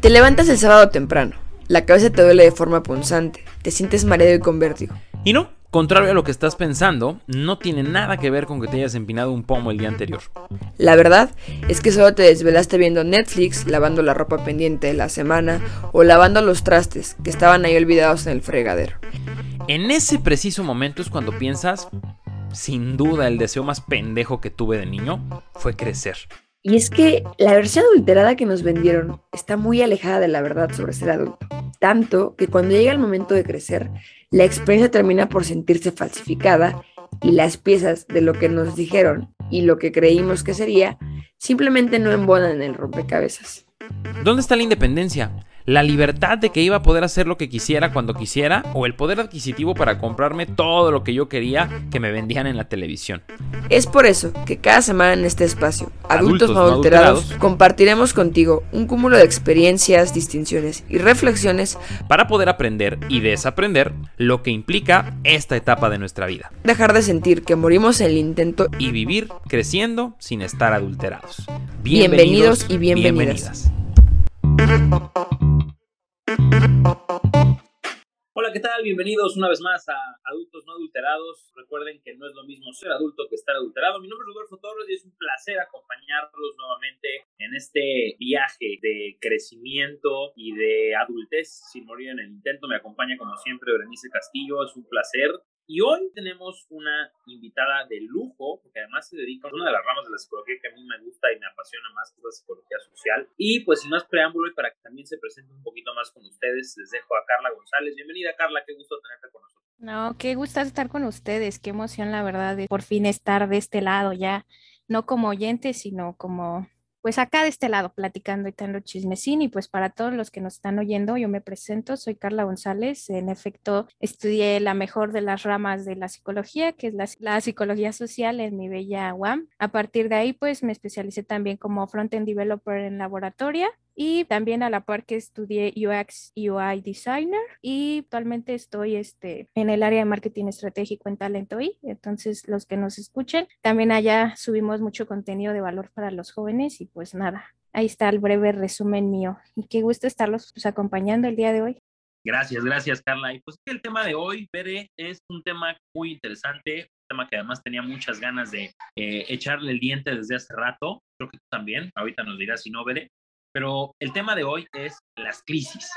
Te levantas el sábado temprano, la cabeza te duele de forma punzante, te sientes mareado y con vértigo. Y no, contrario a lo que estás pensando, no tiene nada que ver con que te hayas empinado un pomo el día anterior. La verdad es que solo te desvelaste viendo Netflix, lavando la ropa pendiente de la semana o lavando los trastes que estaban ahí olvidados en el fregadero. En ese preciso momento es cuando piensas, sin duda el deseo más pendejo que tuve de niño fue crecer. Y es que la versión adulterada que nos vendieron está muy alejada de la verdad sobre ser adulto. Tanto que cuando llega el momento de crecer, la experiencia termina por sentirse falsificada y las piezas de lo que nos dijeron y lo que creímos que sería simplemente no embonan en el rompecabezas. ¿Dónde está la independencia? La libertad de que iba a poder hacer lo que quisiera cuando quisiera o el poder adquisitivo para comprarme todo lo que yo quería que me vendían en la televisión. Es por eso que cada semana en este espacio, Adultos, no adulterados, compartiremos contigo un cúmulo de experiencias, distinciones y reflexiones para poder aprender y desaprender lo que implica esta etapa de nuestra vida. Dejar de sentir que morimos en el intento y vivir creciendo sin estar adulterados. Bienvenidos, y bienvenidas. Hola, ¿qué tal? Bienvenidos una vez más a Adultos No Adulterados. Recuerden que no es lo mismo ser adulto que estar adulterado. Mi nombre es Rodolfo Torres y es un placer acompañarlos nuevamente en este viaje de crecimiento y de adultez sin morir en el intento. Me acompaña como siempre Berenice Castillo. Es un placer y hoy tenemos una invitada de lujo, porque además se dedica a una de las ramas de la psicología que a mí me gusta y me apasiona más, que es la psicología social. Y pues sin más preámbulo y para que también se presente un poquito más con ustedes, les dejo a Carla González. Bienvenida Carla, qué gusto tenerte con nosotros. No, qué gusto estar con ustedes, qué emoción la verdad de por fin estar de este lado ya, no como oyente, sino como pues acá de este lado platicando y teniendo chismecín y pues para todos los que nos están oyendo, yo me presento, soy Carla González, en efecto estudié la mejor de las ramas de la psicología, que es la, psicología social en mi bella UAM. A partir de ahí pues me especialicé también como front-end developer en laboratoria y también a la par que estudié UX UI Designer y actualmente estoy este, en el área de marketing estratégico en Talento I. Entonces, los que nos escuchen, también allá subimos mucho contenido de valor para los jóvenes y pues nada, ahí está el breve resumen mío. Y qué gusto estarlos pues, acompañando el día de hoy. Gracias, gracias Carla. Y pues el tema de hoy, Bere, es un tema muy interesante, un tema que además tenía muchas ganas de eh, echarle el diente desde hace rato. Creo que tú también, ahorita nos dirás si no, Bere. Pero el tema de hoy es las crisis,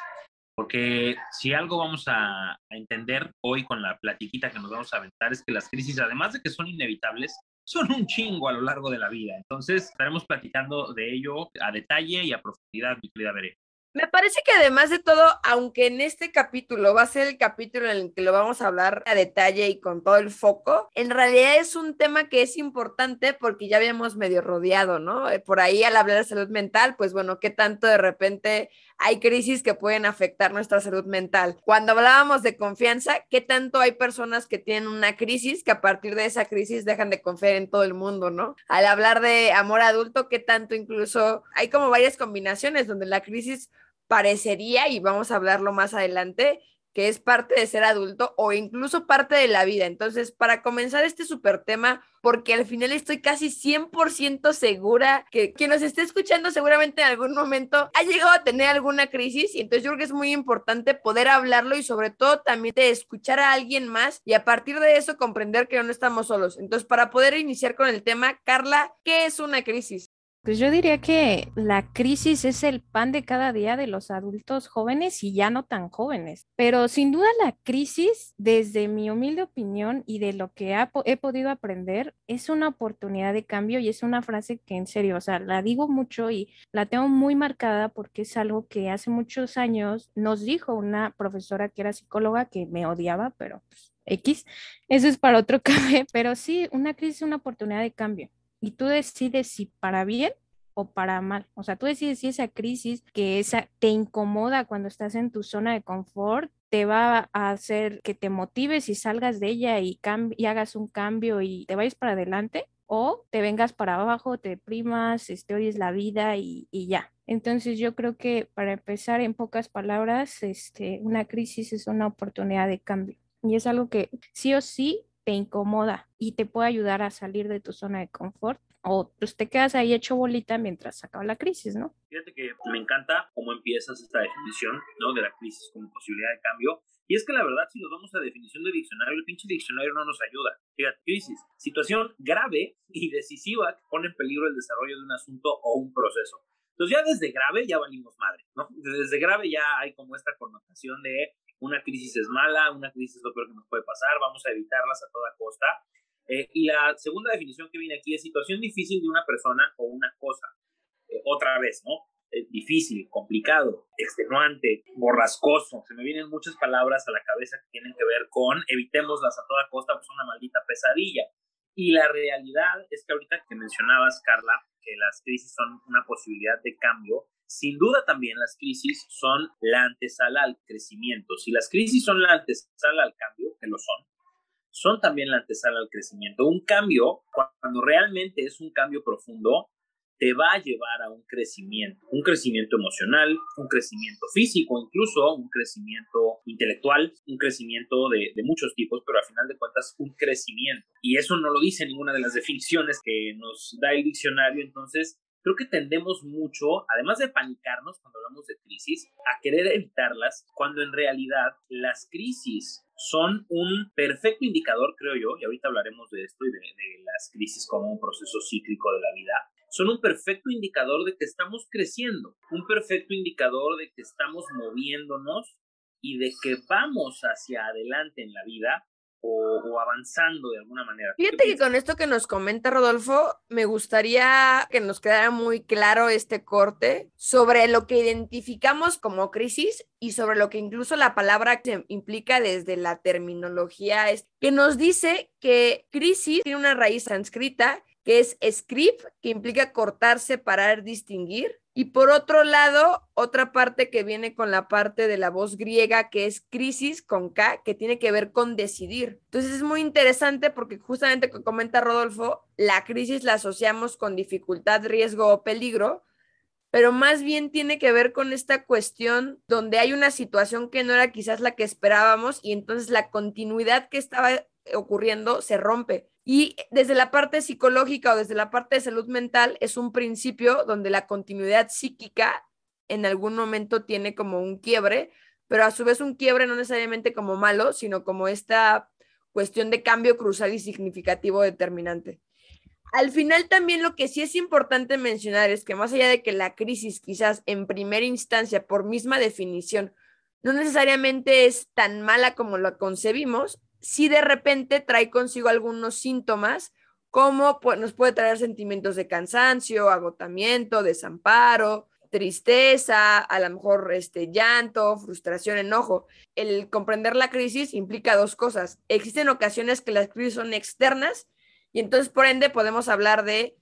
porque si algo vamos a, entender hoy con la platiquita que nos vamos a aventar es que las crisis, además de que son inevitables, son un chingo a lo largo de la vida. Entonces estaremos platicando de ello a detalle y a profundidad, mi querida Veré. Me parece que además de todo, aunque en este capítulo va a ser el capítulo en el que lo vamos a hablar a detalle y con todo el foco, en realidad es un tema que es importante porque ya habíamos medio rodeado, ¿no? Eh, por ahí al hablar de salud mental, pues bueno, ¿qué tanto de repente hay crisis que pueden afectar nuestra salud mental? Cuando hablábamos de confianza, ¿qué tanto hay personas que tienen una crisis que a partir de esa crisis dejan de confiar en todo el mundo, ¿no? Al hablar de amor adulto, ¿qué tanto incluso hay como varias combinaciones donde la crisis parecería, y vamos a hablarlo más adelante, que es parte de ser adulto o incluso parte de la vida. Entonces, para comenzar este súper tema, porque al final estoy casi 100% segura que quien nos esté escuchando seguramente en algún momento ha llegado a tener alguna crisis y entonces yo creo que es muy importante poder hablarlo y sobre todo también de escuchar a alguien más y a partir de eso comprender que no estamos solos. Entonces, para poder iniciar con el tema, Carla, ¿qué es una crisis? Pues yo diría que la crisis es el pan de cada día de los adultos jóvenes y ya no tan jóvenes. Pero sin duda la crisis, desde mi humilde opinión y de lo que he podido aprender, es una oportunidad de cambio y es una frase que en serio, o sea, la digo mucho y la tengo muy marcada porque es algo que hace muchos años nos dijo una profesora que era psicóloga que me odiaba, pero pues, X, eso es para otro café, pero sí, una crisis es una oportunidad de cambio y tú decides si para bien o para mal. O sea, tú decides si esa crisis que esa te incomoda cuando estás en tu zona de confort te va a hacer que te motives y salgas de ella y, y hagas un cambio y te vayas para adelante o te vengas para abajo, te deprimas, este, oyes la vida y, y, ya. Entonces yo creo que para empezar en pocas palabras, este, una crisis es una oportunidad de cambio y es algo que sí o sí te incomoda y te puede ayudar a salir de tu zona de confort o pues te quedas ahí hecho bolita mientras acaba la crisis, ¿no? Fíjate que me encanta cómo empiezas esta definición, ¿no? De la crisis como posibilidad de cambio. Y es que la verdad, si nos vamos a definición de diccionario, el pinche diccionario no nos ayuda. Fíjate, crisis, situación grave y decisiva que pone en peligro el desarrollo de un asunto o un proceso. Entonces ya desde grave ya valimos madre, ¿no? Desde grave ya hay como esta connotación de una crisis es mala, una crisis es lo peor que nos puede pasar, vamos a evitarlas a toda costa. Eh, y la segunda definición que viene aquí es situación difícil de una persona o una cosa. Eh, otra vez, ¿no? Eh, difícil, complicado, extenuante, borrascoso. Se me vienen muchas palabras a la cabeza que tienen que ver con evitémoslas a toda costa, pues una maldita pesadilla. Y la realidad es que ahorita que mencionabas, Carla, que las crisis son una posibilidad de cambio, sin duda también las crisis son la antesala al crecimiento. Si las crisis son la antesala al cambio, que lo son, son también la antesala al crecimiento. Un cambio, cuando realmente es un cambio profundo, te va a llevar a un crecimiento, un crecimiento emocional, un crecimiento físico, incluso un crecimiento intelectual, un crecimiento de, muchos tipos, pero al final de cuentas un crecimiento. Y eso no lo dice ninguna de las definiciones que nos da el diccionario, entonces creo que tendemos mucho, además de panicarnos cuando hablamos de crisis, a querer evitarlas, cuando en realidad las crisis son un perfecto indicador, creo yo, y ahorita hablaremos de esto y de, de las crisis como un proceso cíclico de la vida, son un perfecto indicador de que estamos creciendo, un perfecto indicador de que estamos moviéndonos y de que vamos hacia adelante en la vida o, avanzando de alguna manera. Fíjate que con esto que nos comenta Rodolfo, me gustaría que nos quedara muy claro este corte sobre lo que identificamos como crisis y sobre lo que incluso la palabra implica desde la terminología, que nos dice que crisis tiene una raíz sánscrita que es script, que implica cortar, separar, distinguir, y por otro lado, otra parte que viene con la parte de la voz griega, que es crisis con K, que tiene que ver con decidir. Entonces es muy interesante porque justamente como comenta Rodolfo, la crisis la asociamos con dificultad, riesgo o peligro, pero más bien tiene que ver con esta cuestión donde hay una situación que no era quizás la que esperábamos y entonces la continuidad que estaba ocurriendo se rompe. Y desde la parte psicológica o desde la parte de salud mental es un principio donde la continuidad psíquica en algún momento tiene como un quiebre, pero a su vez un quiebre no necesariamente como malo, sino como esta cuestión de cambio cruzal y significativo determinante. Al final también lo que sí es importante mencionar es que más allá de que la crisis quizás en primera instancia, por misma definición, no necesariamente es tan mala como lo concebimos, si de repente trae consigo algunos síntomas, como pues, nos puede traer sentimientos de cansancio, agotamiento, desamparo, tristeza, a lo mejor este llanto, frustración, enojo. El comprender la crisis implica dos cosas. Existen ocasiones que las crisis son externas y entonces por ende podemos hablar de,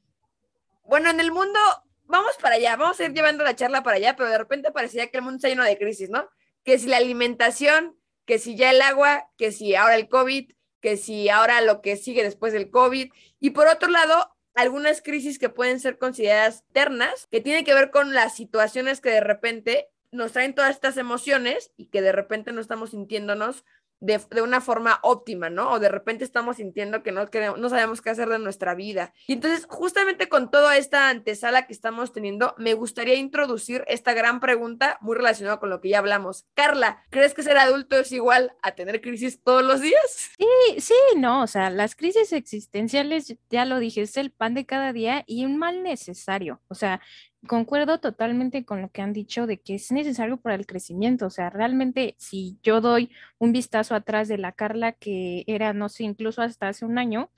bueno, en el mundo vamos para allá, vamos a ir llevando la charla para allá, pero de repente parecía que el mundo está lleno de crisis, ¿no? Que si la alimentación que si ya el agua, que si ahora el COVID, que si ahora lo que sigue después del COVID. Y por otro lado, algunas crisis que pueden ser consideradas ternas, que tienen que ver con las situaciones que de repente nos traen todas estas emociones y que de repente no estamos sintiéndonos de, de, una forma óptima, ¿no? O de repente estamos sintiendo que no, queremos, no sabemos qué hacer de nuestra vida. Y entonces, justamente con toda esta antesala que estamos teniendo, me gustaría introducir esta gran pregunta muy relacionada con lo que ya hablamos. Carla, ¿crees que ser adulto es igual a tener crisis todos los días? Sí, sí, no, o sea, las crisis existenciales, ya lo dije, es el pan de cada día y un mal necesario. O sea, concuerdo totalmente con lo que han dicho de que es necesario para el crecimiento. O sea, realmente si yo doy un vistazo atrás de la Carla que era, no sé, incluso hasta hace un año,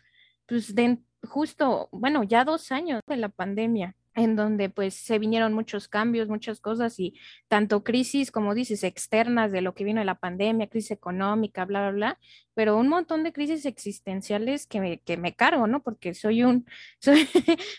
pues de justo, bueno, ya dos años de la pandemia en donde pues se vinieron muchos cambios, muchas cosas y tanto crisis, como dices, externas de lo que vino de la pandemia, crisis económica, bla, bla, bla, pero un montón de crisis existenciales que me, que me cargo, ¿no? Porque soy un, soy,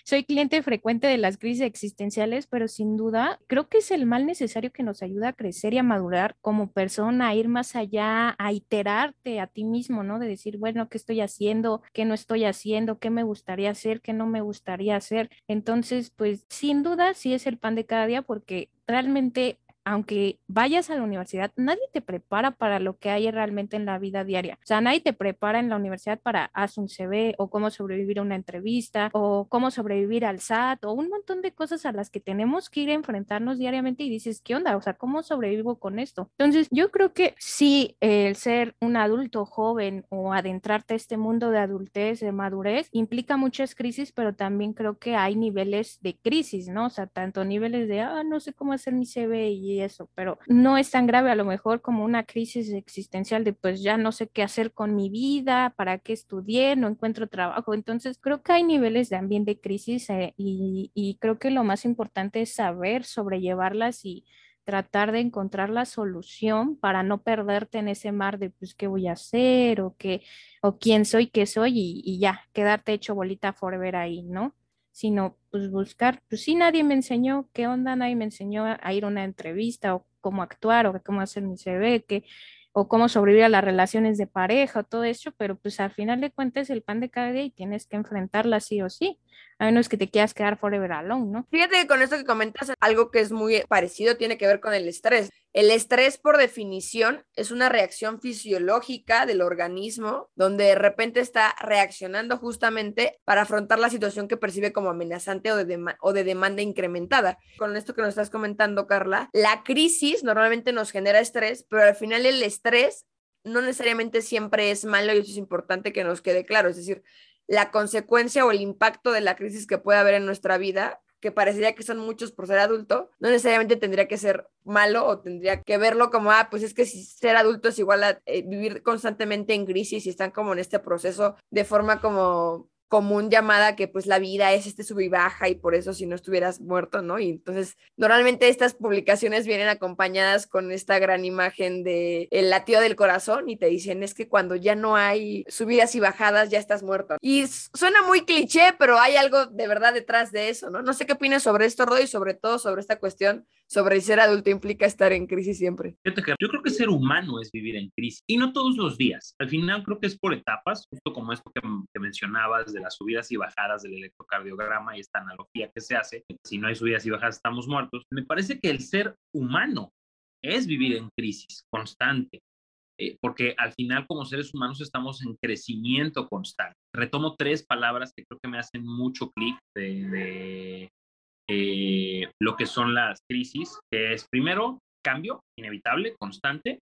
soy cliente frecuente de las crisis existenciales, pero sin duda creo que es el mal necesario que nos ayuda a crecer y a madurar como persona, a ir más allá, a iterarte a ti mismo, ¿no? De decir, bueno, ¿qué estoy haciendo? ¿Qué no estoy haciendo? ¿Qué me gustaría hacer? ¿Qué no me gustaría hacer? Entonces, pues sin duda sí es el pan de cada día porque realmente aunque vayas a la universidad, nadie te prepara para lo que hay realmente en la vida diaria. O sea, nadie te prepara en la universidad para hacer un CV o cómo sobrevivir a una entrevista o cómo sobrevivir al SAT o un montón de cosas a las que tenemos que ir a enfrentarnos diariamente y dices, ¿qué onda? O sea, ¿cómo sobrevivo con esto? Entonces, yo creo que sí, el ser un adulto joven o adentrarte a este mundo de adultez, de madurez, implica muchas crisis, pero también creo que hay niveles de crisis, ¿no? O sea, tanto niveles de, ah, no sé cómo hacer mi CV y eso, pero no es tan grave a lo mejor como una crisis existencial de, pues ya no sé qué hacer con mi vida, para qué estudié, no encuentro trabajo. Entonces, creo que hay niveles de de crisis eh, y, y creo que lo más importante es saber sobrellevarlas y tratar de encontrar la solución para no perderte en ese mar de pues qué voy a hacer o qué o quién soy, qué soy y, y, ya, quedarte hecho bolita forever ahí, ¿no? Sino pues buscar, pues sí, nadie me enseñó qué onda, nadie me enseñó a, ir a una entrevista o cómo actuar o cómo hacer mi CV, que o cómo sobrevivir a las relaciones de pareja o todo eso, pero pues al final de cuentas el pan de cada día y tienes que enfrentarla sí o sí a menos que te quieras quedar forever alone, ¿no? Fíjate que con esto que comentas, algo que es muy parecido tiene que ver con el estrés. El estrés, por definición, es una reacción fisiológica del organismo donde de repente está reaccionando justamente para afrontar la situación que percibe como amenazante o de, demanda incrementada. Con esto que nos estás comentando, Carla, la crisis normalmente nos genera estrés, pero al final el estrés no necesariamente siempre es malo y eso es importante que nos quede claro. Es decir, la consecuencia o el impacto de la crisis que puede haber en nuestra vida, que parecería que son muchos por ser adulto, no necesariamente tendría que ser malo o tendría que verlo como, ah, pues es que si ser adulto es igual a eh, vivir constantemente en crisis y están como en este proceso de forma como común llamada que pues la vida es este sub y baja y por eso si no estuvieras muerto, ¿no? Y entonces normalmente estas publicaciones vienen acompañadas con esta gran imagen de el latido del corazón y te dicen es que cuando ya no hay subidas y bajadas ya estás muerto. Y suena muy cliché, pero hay algo de verdad detrás de eso, ¿no? No sé qué opinas sobre esto, Roy, sobre todo sobre esta cuestión sobre ser adulto implica estar en crisis siempre. Yo creo que ser humano es vivir en crisis y no todos los días. Al final creo que es por etapas, justo como esto que, que mencionabas de las subidas y bajadas del electrocardiograma y esta analogía que se hace. Si no hay subidas y bajadas estamos muertos. Me parece que el ser humano es vivir en crisis constante. Eh, porque al final como seres humanos estamos en crecimiento constante. Retomo tres palabras que creo que me hacen mucho clic de, de eh, lo que son las crisis, que es primero cambio inevitable, constante.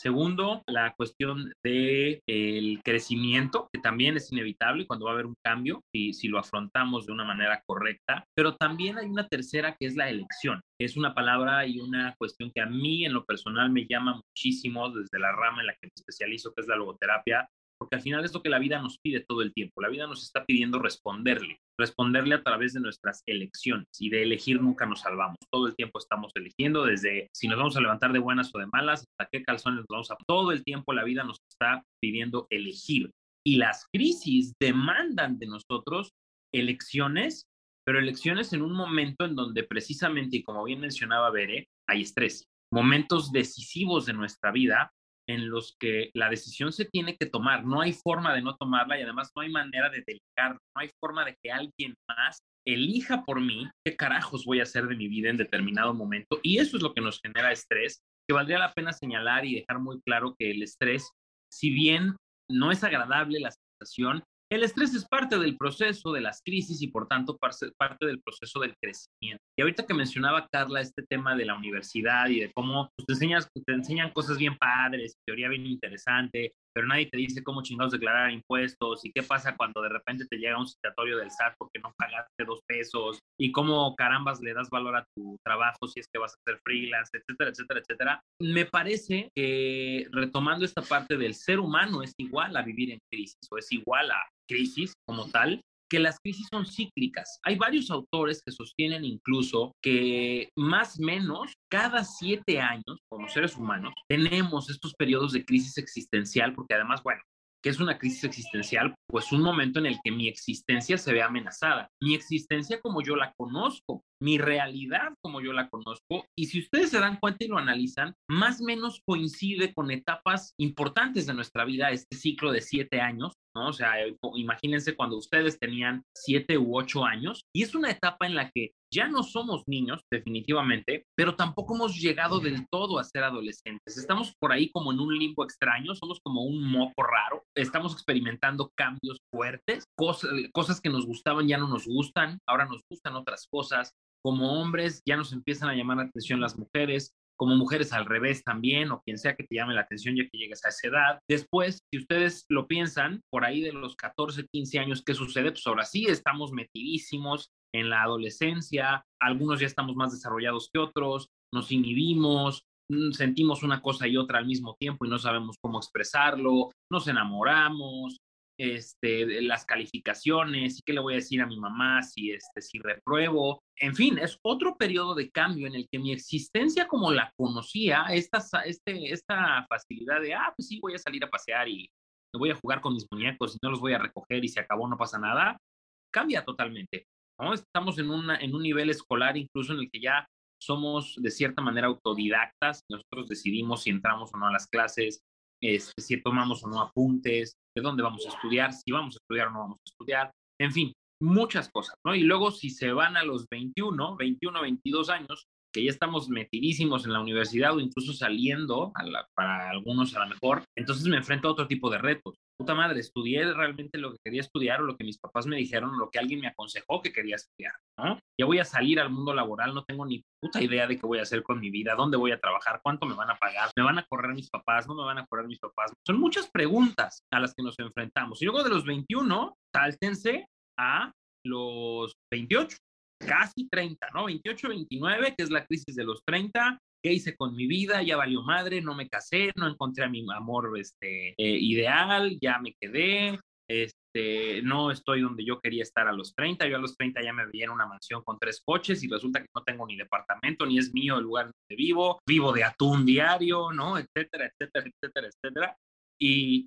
Segundo, la cuestión del el crecimiento, que también es inevitable cuando va a haber un cambio, y si lo afrontamos de una manera correcta. Pero también hay una tercera que es la elección. Es una palabra y una cuestión que a mí en lo personal me llama muchísimo desde la rama en la que me especializo, que es la logoterapia, porque al final es lo que la vida nos pide todo el tiempo. La vida nos está pidiendo responderle, responderle a través de nuestras elecciones y de elegir nunca nos salvamos. Todo el tiempo estamos eligiendo desde si nos vamos a levantar de buenas o de malas, hasta qué calzones nos vamos a... Todo el tiempo la vida nos está pidiendo elegir. Y las crisis demandan de nosotros elecciones, pero elecciones en un momento en donde precisamente, y como bien mencionaba Bere, hay estrés. Momentos decisivos de nuestra vida en los que la decisión se tiene que tomar. No hay forma de no tomarla y además no hay manera de delegar, no hay forma de que alguien más elija por mí qué carajos voy a hacer de mi vida en determinado momento. Y eso es lo que nos genera estrés, que valdría la pena señalar y dejar muy claro que el estrés, si bien no es agradable la sensación, el estrés es parte del proceso de las crisis y por tanto parte del proceso del crecimiento. Y ahorita que mencionaba Carla este tema de la universidad y de cómo pues, te, enseñas, te enseñan cosas bien padres, teoría bien interesante, pero nadie te dice cómo chingados declarar impuestos y qué pasa cuando de repente te llega un citatorio del SAT porque no pagaste dos pesos y cómo carambas le das valor a tu trabajo si es que vas a ser freelance, etcétera, etcétera, etcétera. Me parece que retomando esta parte del ser humano es igual a vivir en crisis o es igual a crisis como tal, que las crisis son cíclicas. Hay varios autores que sostienen incluso que más o menos cada siete años, como seres humanos, tenemos estos periodos de crisis existencial, porque además, bueno, ¿qué es una crisis existencial? Pues un momento en el que mi existencia se ve amenazada. Mi existencia como yo la conozco mi realidad como yo la conozco y si ustedes se dan cuenta y lo analizan, más o menos coincide con etapas importantes de nuestra vida, este ciclo de siete años, ¿no? O sea, imagínense cuando ustedes tenían siete u ocho años y es una etapa en la que ya no somos niños, definitivamente, pero tampoco hemos llegado del todo a ser adolescentes. Estamos por ahí como en un limbo extraño, somos como un moco raro, estamos experimentando cambios fuertes, cosas, cosas que nos gustaban ya no nos gustan, ahora nos gustan otras cosas, como hombres ya nos empiezan a llamar la atención las mujeres, como mujeres al revés también, o quien sea que te llame la atención ya que llegues a esa edad. Después, si ustedes lo piensan, por ahí de los 14, 15 años, ¿qué sucede? Pues ahora sí estamos metidísimos en la adolescencia, algunos ya estamos más desarrollados que otros, nos inhibimos, mm, sentimos una cosa y otra al mismo tiempo y no sabemos cómo expresarlo, nos enamoramos, este, las calificaciones, y qué le voy a decir a mi mamá si, este, si repruebo. En fin, es otro periodo de cambio en el que mi existencia como la conocía, esta, este, esta facilidad de, ah, pues sí, voy a salir a pasear y voy a jugar con mis muñecos y no los voy a recoger y se acabó, no pasa nada, cambia totalmente. ¿No? Estamos en, una, en un nivel escolar incluso en el que ya somos de cierta manera autodidactas, nosotros decidimos si entramos o no a las clases, este, si tomamos o no apuntes, de dónde vamos a estudiar, si vamos a estudiar o no vamos a estudiar, en fin, muchas cosas, ¿no? Y luego si se van a los 21, 21, 22 años, que ya estamos metidísimos en la universidad o incluso saliendo, para algunos a lo mejor, entonces me enfrento a otro tipo de retos. Puta madre, estudié realmente lo que quería estudiar o lo que mis papás me dijeron o lo que alguien me aconsejó que quería estudiar, ¿no? Ya voy a salir al mundo laboral, no tengo ni puta idea de qué voy a hacer con mi vida, dónde voy a trabajar, cuánto me van a pagar, me van a correr mis papás, no me van a correr mis papás. Son muchas preguntas a las que nos enfrentamos. Y luego de los 21, sáltense a los 28 casi 30, ¿no? 28, 29, que es la crisis de los 30. ¿Qué hice con mi vida? Ya valió madre, no me casé, no encontré a mi amor este, eh, ideal, ya me quedé, este, no estoy donde yo quería estar a los 30. Yo a los 30 ya me veía en una mansión con tres coches y resulta que no tengo ni departamento, ni es mío el lugar donde vivo, vivo de atún diario, ¿no? Etcétera, etcétera, etcétera, etcétera. Y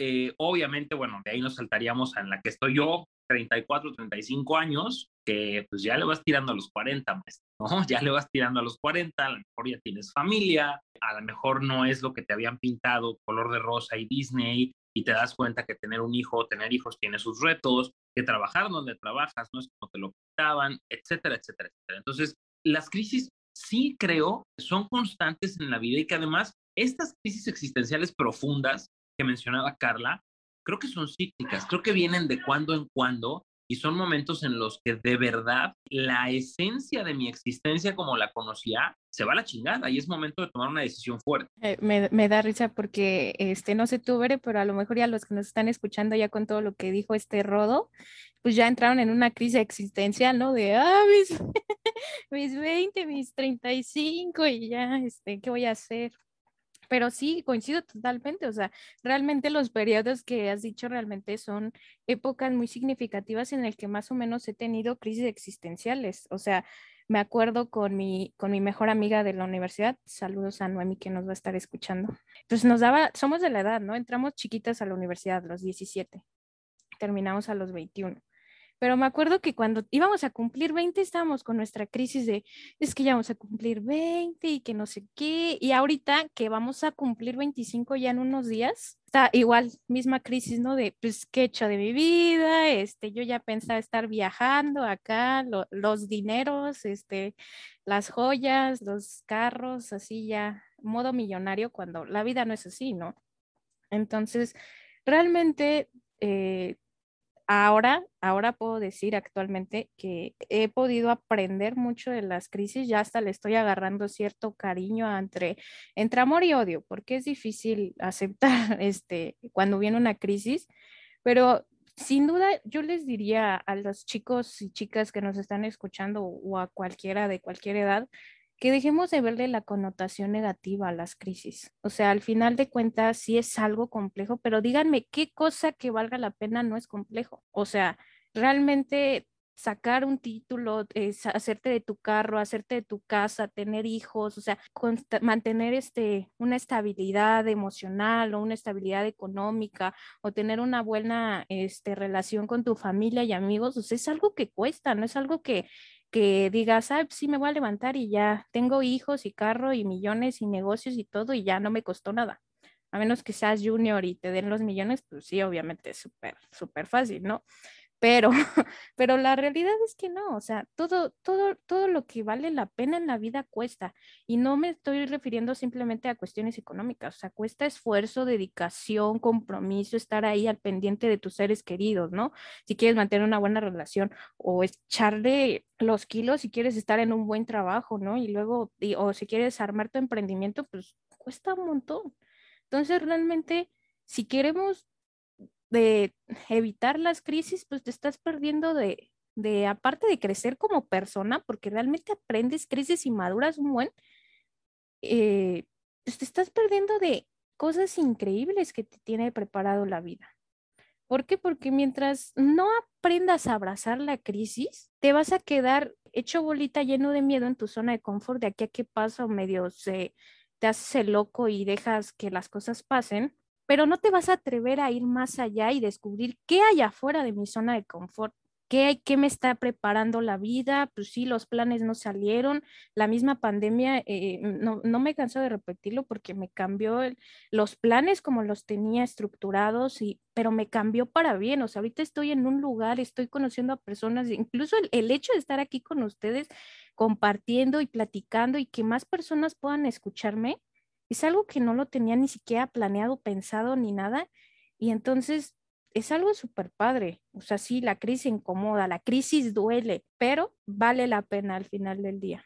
eh, obviamente, bueno, de ahí nos saltaríamos en la que estoy yo, 34, 35 años, que pues ya le vas tirando a los 40, ¿no? Ya le vas tirando a los 40, a lo mejor ya tienes familia, a lo mejor no es lo que te habían pintado color de rosa y Disney, y te das cuenta que tener un hijo o tener hijos tiene sus retos, que trabajar donde trabajas no es como te lo pintaban, etcétera, etcétera, etcétera. Entonces, las crisis sí creo que son constantes en la vida y que además estas crisis existenciales profundas que mencionaba Carla, creo que son cíclicas, creo que vienen de cuando en cuando y son momentos en los que de verdad la esencia de mi existencia como la conocía se va a la chingada y es momento de tomar una decisión fuerte. Eh, me, da risa porque, este, no sé tú, Bere, pero a lo mejor ya los que nos están escuchando ya con todo lo que dijo este Rodo, pues ya entraron en una crisis existencial, ¿no? De, ah, mis, mis 20, mis 35 y ya, este, ¿qué voy a hacer? Pero sí, coincido totalmente, o sea, realmente los periodos que has dicho realmente son épocas muy significativas en el que más o menos he tenido crisis existenciales, o sea, me acuerdo con mi, con mi mejor amiga de la universidad, saludos a Noemi que nos va a estar escuchando, pues nos daba, somos de la edad, ¿no? Entramos chiquitas a la universidad, los 17, terminamos a los 21 pero me acuerdo que cuando íbamos a cumplir 20 estábamos con nuestra crisis de, es que ya vamos a cumplir 20 y que no sé qué, y ahorita que vamos a cumplir 25 ya en unos días, está igual, misma crisis, ¿no? De, pues, ¿qué he hecho de mi vida? Este, yo ya pensaba estar viajando acá, los dineros, este, las joyas, los carros, así ya, modo millonario, cuando la vida no es así, ¿no? Entonces, realmente... Eh, ahora, ahora puedo decir actualmente que he podido aprender mucho de las crisis, ya hasta le estoy agarrando cierto cariño entre, entre amor y odio, porque es difícil aceptar este, cuando viene una crisis, pero sin duda yo les diría a los chicos y chicas que nos están escuchando o a cualquiera de cualquier edad, que dejemos de verle la connotación negativa a las crisis. O sea, al final de cuentas sí es algo complejo, pero díganme qué cosa que valga la pena no es complejo. O sea, realmente sacar un título, hacerte de tu carro, hacerte de tu casa, tener hijos, o sea, mantener este, una estabilidad emocional o una estabilidad económica o tener una buena este, relación con tu familia y amigos, o sea, es algo que cuesta, no es algo que, que digas, ah, sí, me voy a levantar y ya tengo hijos y carro y millones y negocios y todo y ya no me costó nada. A menos que seas junior y te den los millones, pues sí, obviamente es súper, súper fácil, ¿no? Pero, pero la realidad es que no, o sea, todo, todo, todo lo que vale la pena en la vida cuesta. Y no me estoy refiriendo simplemente a cuestiones económicas, o sea, cuesta esfuerzo, dedicación, compromiso, estar ahí al pendiente de tus seres queridos, ¿no? Si quieres mantener una buena relación o echarle los kilos si quieres estar en un buen trabajo, ¿no? Y luego, o si quieres armar tu emprendimiento, pues cuesta un montón. Entonces, realmente, si queremos de evitar las crisis, pues te estás perdiendo de, de, aparte de crecer como persona, porque realmente aprendes, creces y maduras un buen, eh, pues te estás perdiendo de cosas increíbles que te tiene preparado la vida. ¿Por qué? Porque mientras no aprendas a abrazar la crisis, te vas a quedar hecho bolita lleno de miedo en tu zona de confort de aquí a qué pasa o medio se, te haces loco y dejas que las cosas pasen pero no te vas a atrever a ir más allá y descubrir qué hay afuera de mi zona de confort. ¿Qué, ¿Qué me está preparando la vida? Pues sí, los planes no salieron. La misma pandemia, eh, no, no, me canso de repetirlo porque me cambió los planes como los tenía estructurados, y, pero me cambió para bien. O sea, ahorita estoy en un lugar, estoy conociendo a personas, incluso el, el hecho de estar aquí con ustedes compartiendo y platicando y que más personas puedan escucharme, es algo que no lo tenía ni siquiera planeado, pensado ni nada. Y entonces es algo súper padre. O sea, sí, la crisis incomoda, la crisis duele, pero vale la pena al final del día.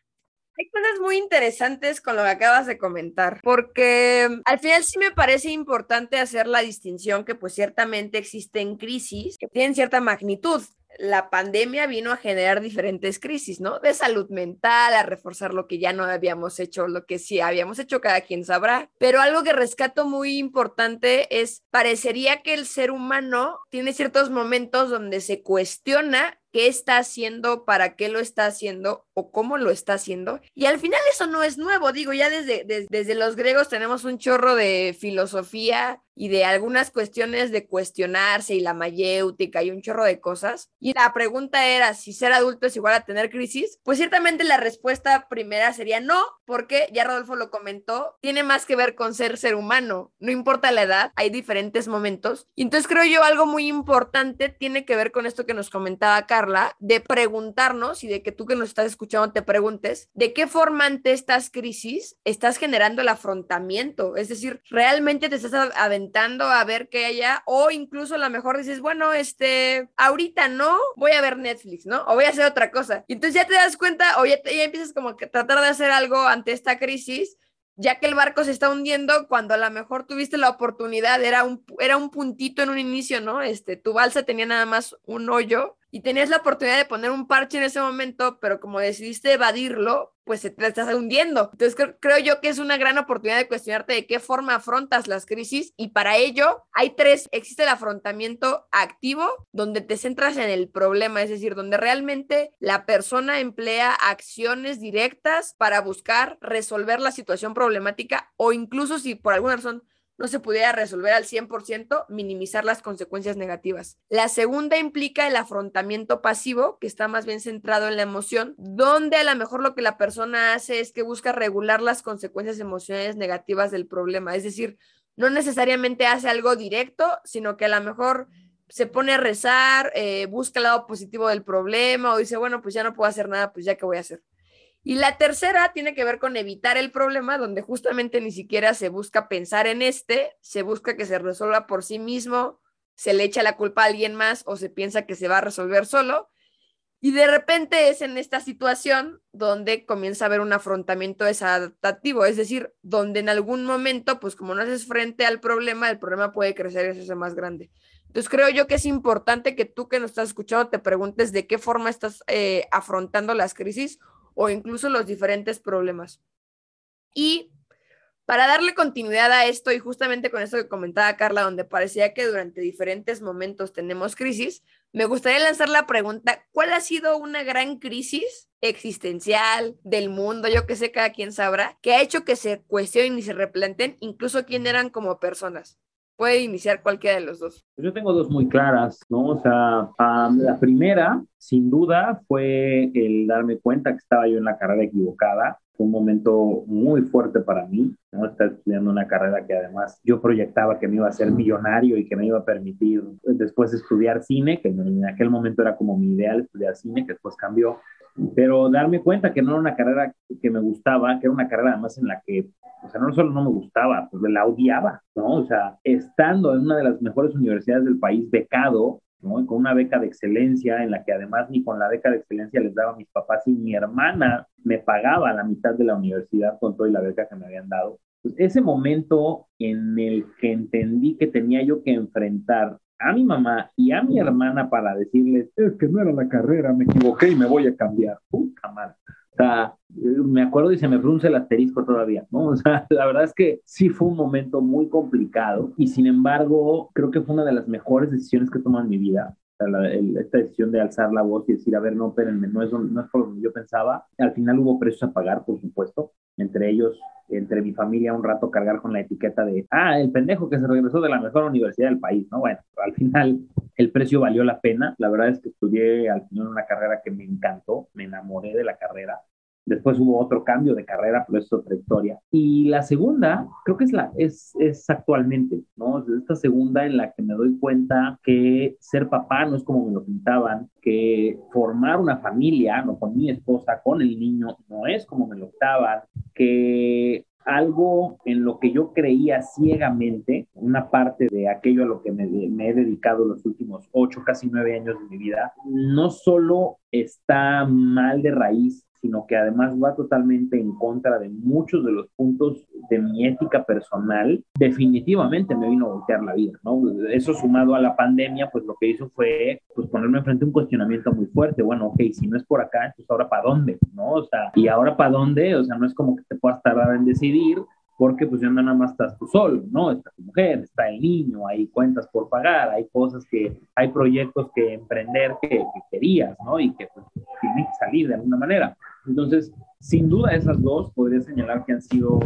Hay cosas muy interesantes con lo que acabas de comentar, porque al final sí me parece importante hacer la distinción que pues ciertamente existen crisis que tienen cierta magnitud la pandemia vino a generar diferentes crisis, ¿no? De salud mental, a reforzar lo que ya no habíamos hecho, lo que sí habíamos hecho, cada quien sabrá. Pero algo que rescato muy importante es, parecería que el ser humano tiene ciertos momentos donde se cuestiona qué está haciendo, para qué lo está haciendo o cómo lo está haciendo. Y al final eso no es nuevo, digo, ya desde, desde, los griegos tenemos un chorro de filosofía y de algunas cuestiones de cuestionarse y la mayéutica y un chorro de cosas. Y la pregunta era si ser adulto es igual a tener crisis. Pues ciertamente la respuesta primera sería no, porque ya Rodolfo lo comentó, tiene más que ver con ser ser humano, no importa la edad, hay diferentes momentos. Y entonces creo yo algo muy importante tiene que ver con esto que nos comentaba De preguntarnos y de que tú que nos estás escuchando te preguntes, ¿de qué forma ante estas crisis estás generando el afrontamiento? Es decir, ¿realmente te estás aventando a ver qué haya? O incluso a lo mejor dices, bueno, este, ahorita no, voy a ver Netflix, ¿no? O voy a hacer otra cosa. Y entonces ya te das cuenta o ya, ya empiezas como que tratar de hacer algo ante esta crisis ya que el barco se está hundiendo cuando a lo mejor tuviste la oportunidad, era un, era un puntito en un inicio, ¿no? Este, tu balsa tenía nada más un hoyo y tenías la oportunidad de poner un parche en ese momento, pero como decidiste evadirlo, pues te estás hundiendo. Entonces creo yo que es una gran oportunidad de cuestionarte de qué forma afrontas las crisis y para ello hay tres. Existe el afrontamiento activo, donde te centras en el problema, es decir, donde realmente la persona emplea acciones directas para buscar resolver la situación problemática o incluso si por alguna razón no se pudiera resolver al 100%, minimizar las consecuencias negativas. La segunda implica el afrontamiento pasivo, que está más bien centrado en la emoción, donde a lo mejor lo que la persona hace es que busca regular las consecuencias emocionales negativas del problema. Es decir, no necesariamente hace algo directo, sino que a lo mejor se pone a rezar, eh, busca el lado positivo del problema o dice, bueno, pues ya no puedo hacer nada, pues ya que voy a hacer. Y la tercera tiene que ver con evitar el problema, donde justamente ni siquiera se busca pensar en este, se busca que se resuelva por sí mismo, se le echa la culpa a alguien más o se piensa que se va a resolver solo. Y de repente es en esta situación donde comienza a haber un afrontamiento desadaptativo, es decir, donde en algún momento, pues como no haces frente al problema, el problema puede crecer y hacerse más grande. Entonces creo yo que es importante que tú que nos estás escuchando te preguntes de qué forma estás eh, afrontando las crisis o incluso los diferentes problemas. Y para darle continuidad a esto y justamente con esto que comentaba Carla, donde parecía que durante diferentes momentos tenemos crisis, me gustaría lanzar la pregunta, ¿cuál ha sido una gran crisis existencial del mundo, yo que sé, cada quien sabrá, que ha hecho que se cuestionen y se replanten incluso quién eran como personas? Puede iniciar cualquiera de los dos. Yo tengo dos muy claras, ¿no? O sea, la primera, sin duda, fue el darme cuenta que estaba yo en la carrera equivocada. Fue un momento muy fuerte para mí, ¿no? Estar estudiando una carrera que además yo proyectaba que me iba a ser millonario y que me iba a permitir después estudiar cine, que en aquel momento era como mi ideal estudiar cine, que después cambió pero darme cuenta que no era una carrera que me gustaba, que era una carrera además en la que, o sea, no solo no me gustaba, pues la odiaba, ¿no? O sea, estando en una de las mejores universidades del país, becado, ¿no? con una beca de excelencia en la que además ni con la beca de excelencia les daba a mis papás y mi hermana me pagaba la mitad de la universidad con toda la beca que me habían dado. Pues ese momento en el que entendí que tenía yo que enfrentar a mi mamá y a mi hermana para decirles, es que no era la carrera, me equivoqué y me voy a cambiar. Puta madre. O sea, me acuerdo y se me frunce el asterisco todavía, ¿no? O sea, la verdad es que sí fue un momento muy complicado y sin embargo creo que fue una de las mejores decisiones que he tomado en mi vida. Esta decisión de alzar la voz y decir, a ver, no, espérenme, no es, no es por lo que yo pensaba. Al final hubo precios a pagar, por supuesto, entre ellos entre mi familia un rato cargar con la etiqueta de, ah, el pendejo que se regresó de la mejor universidad del país, ¿no? Bueno, al final el precio valió la pena. La verdad es que estudié al final una carrera que me encantó, me enamoré de la carrera. Después hubo otro cambio de carrera, pero es otra historia. Y la segunda, creo que es, la, es, es actualmente, ¿no? Esta segunda en la que me doy cuenta que ser papá no es como me lo pintaban, que formar una familia, no con mi esposa, con el niño, no es como me lo pintaban, que algo en lo que yo creía ciegamente, una parte de aquello a lo que me, me, he dedicado los últimos ocho, casi nueve años de mi vida, no solo está mal de raíz sino que además va totalmente en contra de muchos de los puntos de mi ética personal, definitivamente me vino a voltear la vida, ¿no? Eso sumado a la pandemia, pues lo que hizo fue pues ponerme enfrente a un cuestionamiento muy fuerte, bueno, ok, si no es por acá, entonces ahora para dónde, ¿no? O sea, y ahora para dónde, o sea, no es como que te puedas tardar en decidir, porque pues ya no nada más estás tú solo, ¿no? Está tu mujer, está el niño, hay cuentas por pagar, hay cosas que, hay proyectos que emprender que, querías, ¿no? Y que pues tienen que salir de alguna manera. Entonces, sin duda esas dos podría señalar que han sido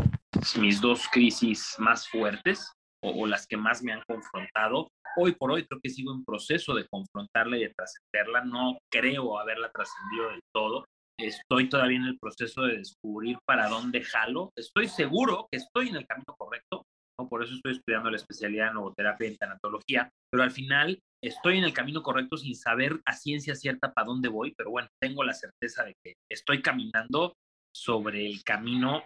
mis dos crisis más fuertes o, o las que más me han confrontado. Hoy por hoy creo que sigo en proceso de confrontarla y de trascenderla. No creo haberla trascendido del todo, Estoy todavía en el proceso de descubrir para dónde jalo. Estoy seguro que estoy en el camino correcto, ¿no? por eso estoy estudiando la especialidad en logoterapia y tanatología, pero al final estoy en el camino correcto sin saber a ciencia cierta para dónde voy, pero bueno, tengo la certeza de que estoy caminando sobre el camino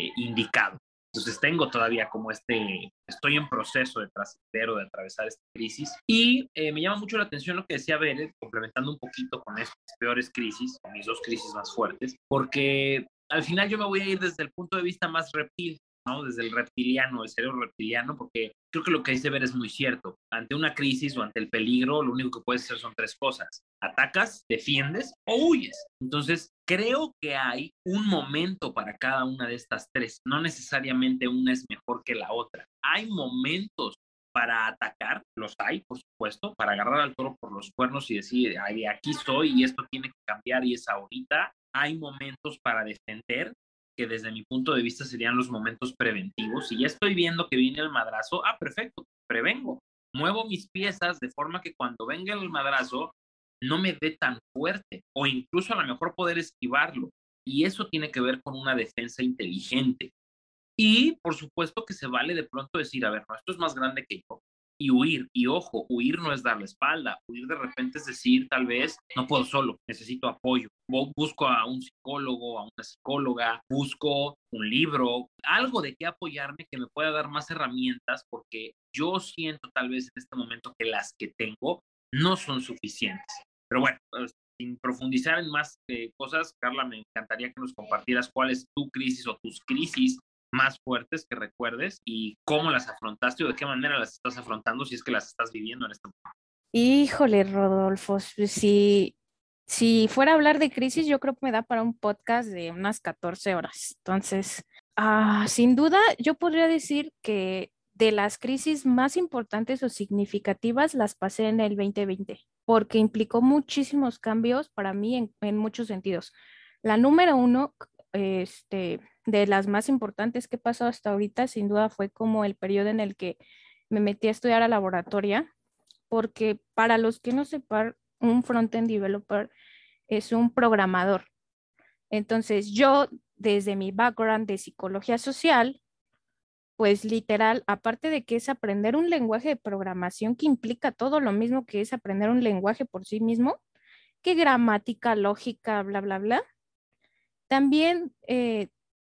eh, indicado. Entonces tengo todavía como este, estoy en proceso de trascender o de atravesar esta crisis y eh, me llama mucho la atención lo que decía Beret, complementando un poquito con estas peores crisis, con mis dos crisis más fuertes, porque al final yo me voy a ir desde el punto de vista más reptil, ¿no? Desde el reptiliano, el cerebro reptiliano, porque creo que lo que dice Ver es muy cierto. Ante una crisis o ante el peligro, lo único que puedes hacer son tres cosas. Atacas, defiendes o huyes. Entonces, creo que hay un momento para cada una de estas tres. No necesariamente una es mejor que la otra. Hay momentos para atacar, los hay, por supuesto, para agarrar al toro por los cuernos y decir, Ay, aquí estoy y esto tiene que cambiar y es ahorita. Hay momentos para defender, que desde mi punto de vista serían los momentos preventivos. Si ya estoy viendo que viene el madrazo, ah, perfecto, prevengo. Muevo mis piezas de forma que cuando venga el madrazo no me dé tan fuerte o incluso a lo mejor poder esquivarlo. Y eso tiene que ver con una defensa inteligente. Y por supuesto que se vale de pronto decir, a ver, no, esto es más grande que yo. Y huir, y ojo, huir no es dar la espalda, huir de repente es decir, tal vez, no puedo solo, necesito apoyo. Busco a un psicólogo, a una psicóloga, busco un libro, algo de qué apoyarme que me pueda dar más herramientas, porque yo siento tal vez en este momento que las que tengo no son suficientes. Pero bueno, pues, sin profundizar en más eh, cosas, Carla, me encantaría que nos compartieras cuál es tu crisis o tus crisis más fuertes que recuerdes y cómo las afrontaste o de qué manera las estás afrontando si es que las estás viviendo en este momento. Híjole, Rodolfo, si, si fuera a hablar de crisis, yo creo que me da para un podcast de unas 14 horas. Entonces, ah, sin duda, yo podría decir que de las crisis más importantes o significativas las pasé en el 2020, porque implicó muchísimos cambios para mí en, muchos sentidos. La número uno, este, de las más importantes que he pasado hasta ahorita, sin duda fue como el periodo en el que me metí a estudiar a laboratoria porque para los que no sepan, un front-end developer es un programador. Entonces, yo desde mi background de psicología social, pues literal, aparte de que es aprender un lenguaje de programación que implica todo lo mismo que es aprender un lenguaje por sí mismo, que gramática, lógica, bla, bla, bla, también, eh,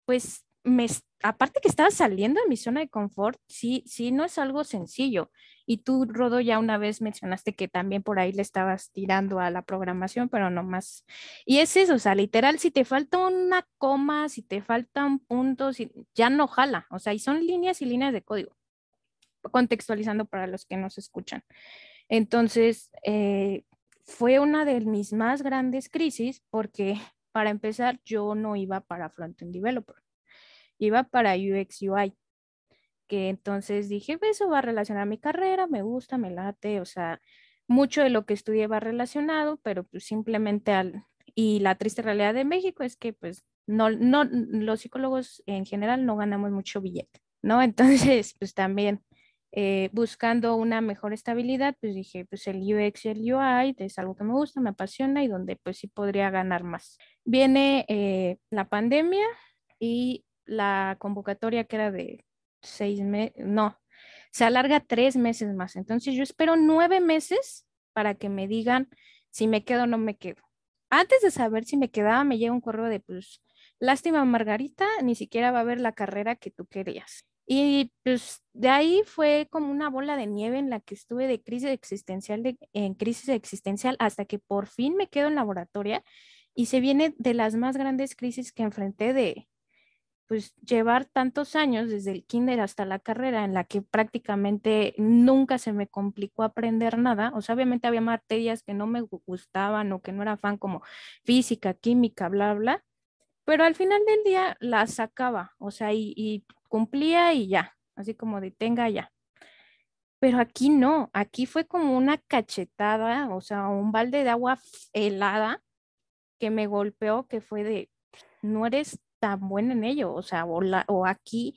pues, me, aparte que estaba saliendo de mi zona de confort, sí, sí, no es algo sencillo. Y tú, Rodo, ya una vez mencionaste que también por ahí le estabas tirando a la programación, pero no más. Y es eso, o sea, literal, si te falta una coma, si te faltan puntos, ya no jala. O sea, y son líneas y líneas de código, contextualizando para los que nos escuchan. Entonces, eh, fue una de mis más grandes crisis porque, para empezar, yo no iba para Frontend Developer, iba para UX UI que entonces dije, eso va a relacionar mi carrera, me gusta, me late, o sea, mucho de lo que estudié va relacionado, pero pues simplemente al... Y la triste realidad de México es que pues no, no, los psicólogos en general no ganamos mucho billete, ¿no? Entonces, pues también eh, buscando una mejor estabilidad, pues dije, pues el UX y el UI es algo que me gusta, me apasiona y donde pues sí podría ganar más. Viene eh, la pandemia y la convocatoria que era de seis meses, no, se alarga tres meses más. Entonces yo espero nueve meses para que me digan si me quedo o no me quedo. Antes de saber si me quedaba, me llega un correo de, pues, lástima Margarita, ni siquiera va a ver la carrera que tú querías. Y pues de ahí fue como una bola de nieve en la que estuve de crisis existencial, en crisis existencial, hasta que por fin me quedo en laboratoria y se viene de las más grandes crisis que enfrenté de, pues llevar tantos años desde el kinder hasta la carrera en la que prácticamente nunca se me complicó aprender nada, o sea, obviamente había materias que no me gustaban o que no era fan como física, química, bla, bla, pero al final del día las sacaba, o sea, y, cumplía y ya, así como de tenga ya. Pero aquí no, aquí fue como una cachetada, o sea, un balde de agua helada que me golpeó, que fue de, no eres tan buena en ello, o sea, o, o aquí,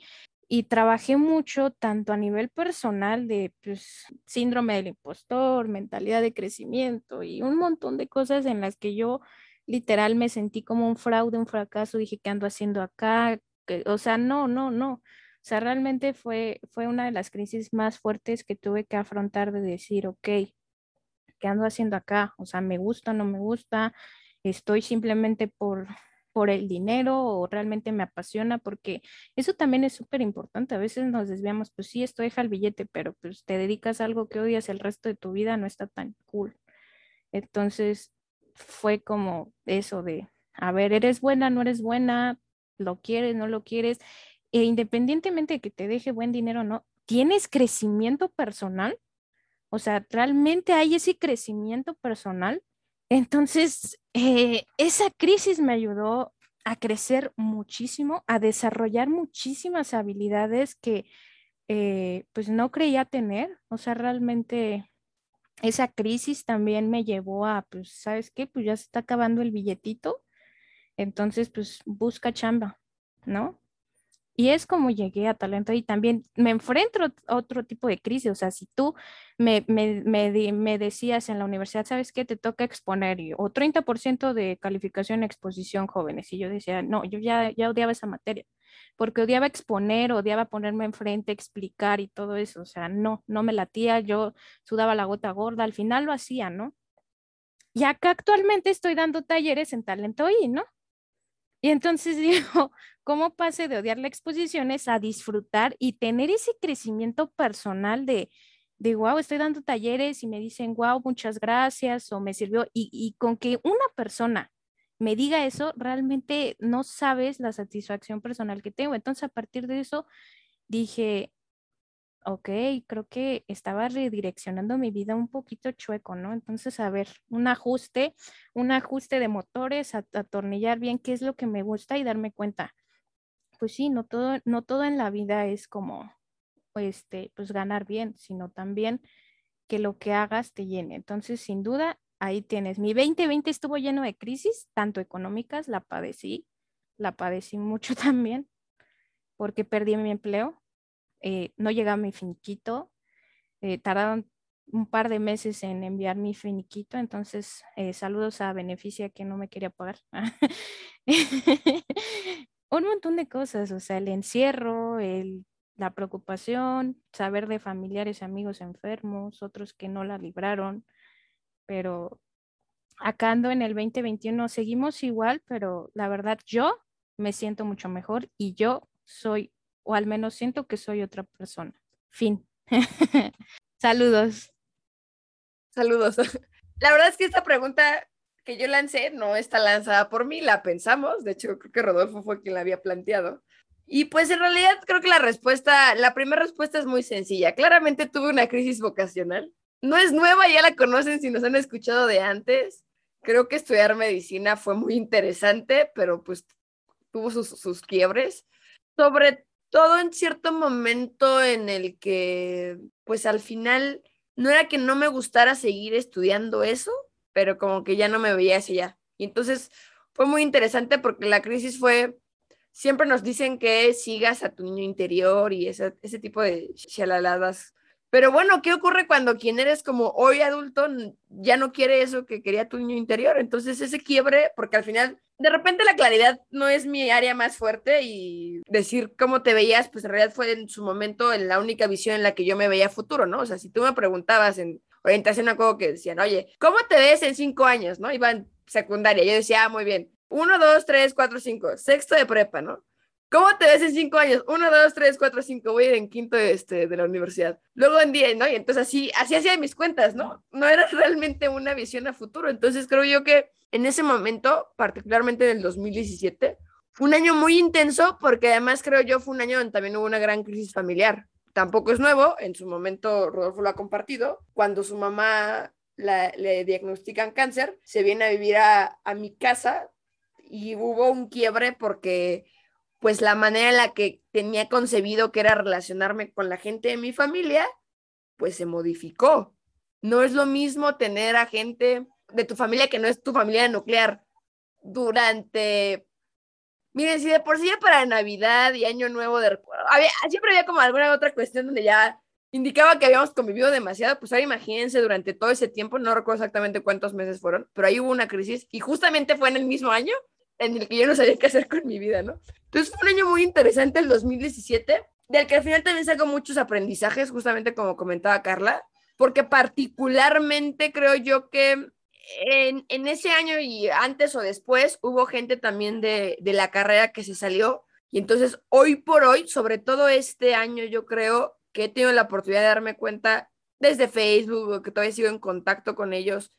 y trabajé mucho tanto a nivel personal de pues, síndrome del impostor, mentalidad de crecimiento y un montón de cosas en las que yo literal me sentí como un fraude, un fracaso, dije, ¿qué ando haciendo acá? O sea, no, no, no. O sea, realmente fue, fue una de las crisis más fuertes que tuve que afrontar de decir, ok, ¿qué ando haciendo acá? O sea, ¿me gusta, no me gusta? Estoy simplemente por, por el dinero o realmente me apasiona, porque eso también es súper importante. A veces nos desviamos, pues sí, esto deja el billete, pero pues te dedicas a algo que odias el resto de tu vida, no está tan cool. Entonces fue como eso de, a ver, eres buena, no eres buena, lo quieres, no lo quieres, e independientemente de que te deje buen dinero o no, ¿tienes crecimiento personal? O sea, ¿realmente hay ese crecimiento personal? Entonces, eh, esa crisis me ayudó a crecer muchísimo, a desarrollar muchísimas habilidades que eh, pues no creía tener. O sea, realmente esa crisis también me llevó a, pues, ¿sabes qué? Pues ya se está acabando el billetito. Entonces, pues busca chamba, ¿no? Y es como llegué a talento y también me enfrento a otro tipo de crisis. O sea, si tú me, me, me, decías en la universidad, ¿sabes qué? Te toca exponer y, o 30% de calificación exposición jóvenes. Y yo decía, no, yo ya, ya odiaba esa materia porque odiaba exponer, odiaba ponerme enfrente, explicar y todo eso. O sea, no, no me latía, yo sudaba la gota gorda, al final lo hacía, ¿no? Y acá actualmente estoy dando talleres en Talento I, ¿no? Y entonces digo, ¿cómo pase de odiar las exposiciones a disfrutar y tener ese crecimiento personal de, de wow, estoy dando talleres y me dicen, wow, muchas gracias o me sirvió? Y, y con que una persona me diga eso, realmente no sabes la satisfacción personal que tengo. Entonces, a partir de eso, dije, ok, creo que estaba redireccionando mi vida un poquito chueco, ¿no? Entonces, a ver, un ajuste, un ajuste de motores, atornillar bien qué es lo que me gusta y darme cuenta. Pues sí, no todo, no todo en la vida es como, este, pues ganar bien, sino también que lo que hagas te llene. Entonces, sin duda, ahí tienes. Mi 2020 estuvo lleno de crisis, tanto económicas, la padecí, la padecí mucho también, porque perdí mi empleo, eh, no llegaba mi finquito, eh, tardaron un par de meses en enviar mi finiquito, entonces eh, saludos a Beneficia que no me quería pagar. un montón de cosas, o sea, el encierro, el, la preocupación, saber de familiares, amigos enfermos, otros que no la libraron, pero acá ando en el 2021, seguimos igual, pero la verdad yo me siento mucho mejor y yo soy, o al menos siento que soy otra persona. Fin. Saludos. Saludos. La verdad es que esta pregunta que yo lancé no está lanzada por mí, la pensamos, de hecho creo que Rodolfo fue quien la había planteado. Y pues en realidad creo que la respuesta, la primera respuesta es muy sencilla. Claramente tuve una crisis vocacional. No es nueva, ya la conocen si nos han escuchado de antes. Creo que estudiar medicina fue muy interesante, pero pues tuvo sus, sus quiebres. Sobre todo en cierto momento en el que pues al final no era que no me gustara seguir estudiando eso, pero como que ya no me veía hacia allá. Y entonces fue muy interesante porque la crisis fue, siempre nos dicen que sigas a tu niño interior y ese, ese tipo de chalaladas pero bueno, ¿qué ocurre cuando quien eres como hoy adulto ya no quiere eso que quería tu niño interior? Entonces ese quiebre, porque al final, de repente la claridad no es mi área más fuerte y decir cómo te veías, pues en realidad fue en su momento en la única visión en la que yo me veía futuro, ¿no? O sea, si tú me preguntabas en orientación a juego que decían, oye, ¿cómo te ves en cinco años? ¿No? Iba en secundaria, yo decía, ah, muy bien. Uno, dos, tres, cuatro, cinco, sexto de prepa, ¿no? ¿Cómo te ves en cinco años? Uno, dos, tres, cuatro, cinco. Voy a ir en quinto este, de la universidad. Luego en diez, ¿no? Y entonces así, así hacía mis cuentas, ¿no? No era realmente una visión a futuro. Entonces creo yo que en ese momento, particularmente en el 2017, fue un año muy intenso porque además creo yo fue un año donde también hubo una gran crisis familiar. Tampoco es nuevo, en su momento Rodolfo lo ha compartido, cuando su mamá le diagnostican cáncer, se viene a vivir a, a mi casa y hubo un quiebre porque pues la manera en la que tenía concebido que era relacionarme con la gente de mi familia, pues se modificó. No es lo mismo tener a gente de tu familia que no es tu familia nuclear durante... Miren, si de por sí ya para Navidad y Año Nuevo de había, siempre había como alguna otra cuestión donde ya indicaba que habíamos convivido demasiado, pues ahora imagínense durante todo ese tiempo, no recuerdo exactamente cuántos meses fueron, pero ahí hubo una crisis y justamente fue en el mismo año en el que yo no sabía qué hacer con mi vida, ¿no? Entonces fue un año muy interesante el 2017, del que al final también saco muchos aprendizajes, justamente como comentaba Carla, porque particularmente creo yo que en, ese año y antes o después hubo gente también de, de la carrera que se salió. Y entonces hoy por hoy, sobre todo este año, yo creo que he tenido la oportunidad de darme cuenta desde Facebook, que todavía sigo en contacto con ellos,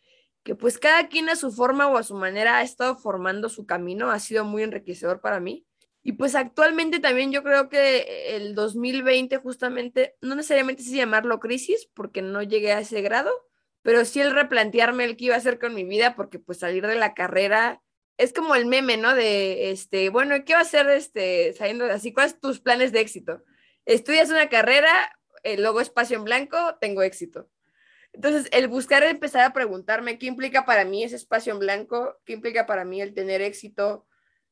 que pues cada quien a su forma o a su manera ha estado formando su camino, ha sido muy enriquecedor para mí. Y pues actualmente también yo creo que el 2020 justamente, no necesariamente sí llamarlo crisis, porque no llegué a ese grado, pero sí el replantearme el qué iba a hacer con mi vida, porque pues salir de la carrera es como el meme, ¿no? De, este, bueno, ¿qué va a hacer este, saliendo de así? ¿Cuáles tus planes de éxito? Estudias una carrera, eh, luego espacio en blanco, tengo éxito. Entonces, el buscar empezar a preguntarme qué implica para mí ese espacio en blanco, qué implica para mí el tener éxito.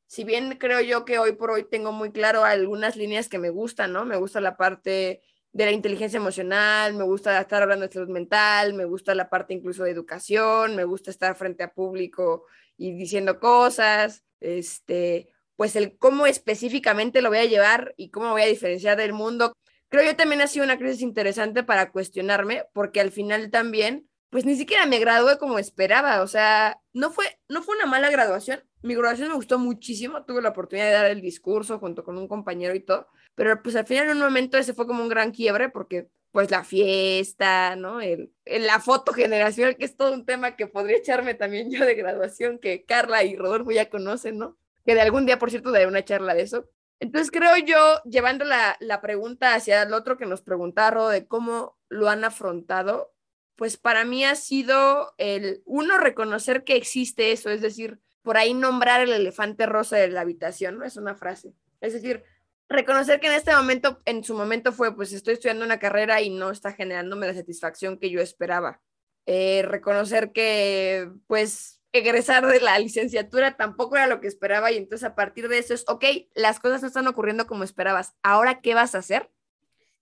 Si bien creo yo que hoy por hoy tengo muy claro algunas líneas que me gustan, ¿no? Me gusta la parte de la inteligencia emocional, me gusta estar hablando de salud mental, me gusta la parte incluso de educación, me gusta estar frente a público y diciendo cosas, este, pues el cómo específicamente lo voy a llevar y cómo voy a diferenciar del mundo. Creo yo también ha sido una crisis interesante para cuestionarme, porque al final también, pues ni siquiera me gradué como esperaba, o sea, no fue, no fue una mala graduación, mi graduación me gustó muchísimo, tuve la oportunidad de dar el discurso junto con un compañero y todo, pero pues al final en un momento ese fue como un gran quiebre porque pues la fiesta, ¿no? El, la foto generacional, que es todo un tema que podría echarme también yo de graduación, que Carla y Rodolfo ya conocen, ¿no? Que de algún día, por cierto, daré una charla de eso. Entonces creo yo, llevando la, pregunta hacia el otro que nos preguntaron de cómo lo han afrontado, pues para mí ha sido el, uno, reconocer que existe eso, es decir, por ahí nombrar el elefante rosa de la habitación, ¿no? Es una frase. Es decir, reconocer que en este momento, en su momento fue, pues estoy estudiando una carrera y no está generándome la satisfacción que yo esperaba. Eh, reconocer que, pues, egresar de la licenciatura tampoco era lo que esperaba y entonces a partir de eso es, ok, las cosas no están ocurriendo como esperabas, ahora qué vas a hacer?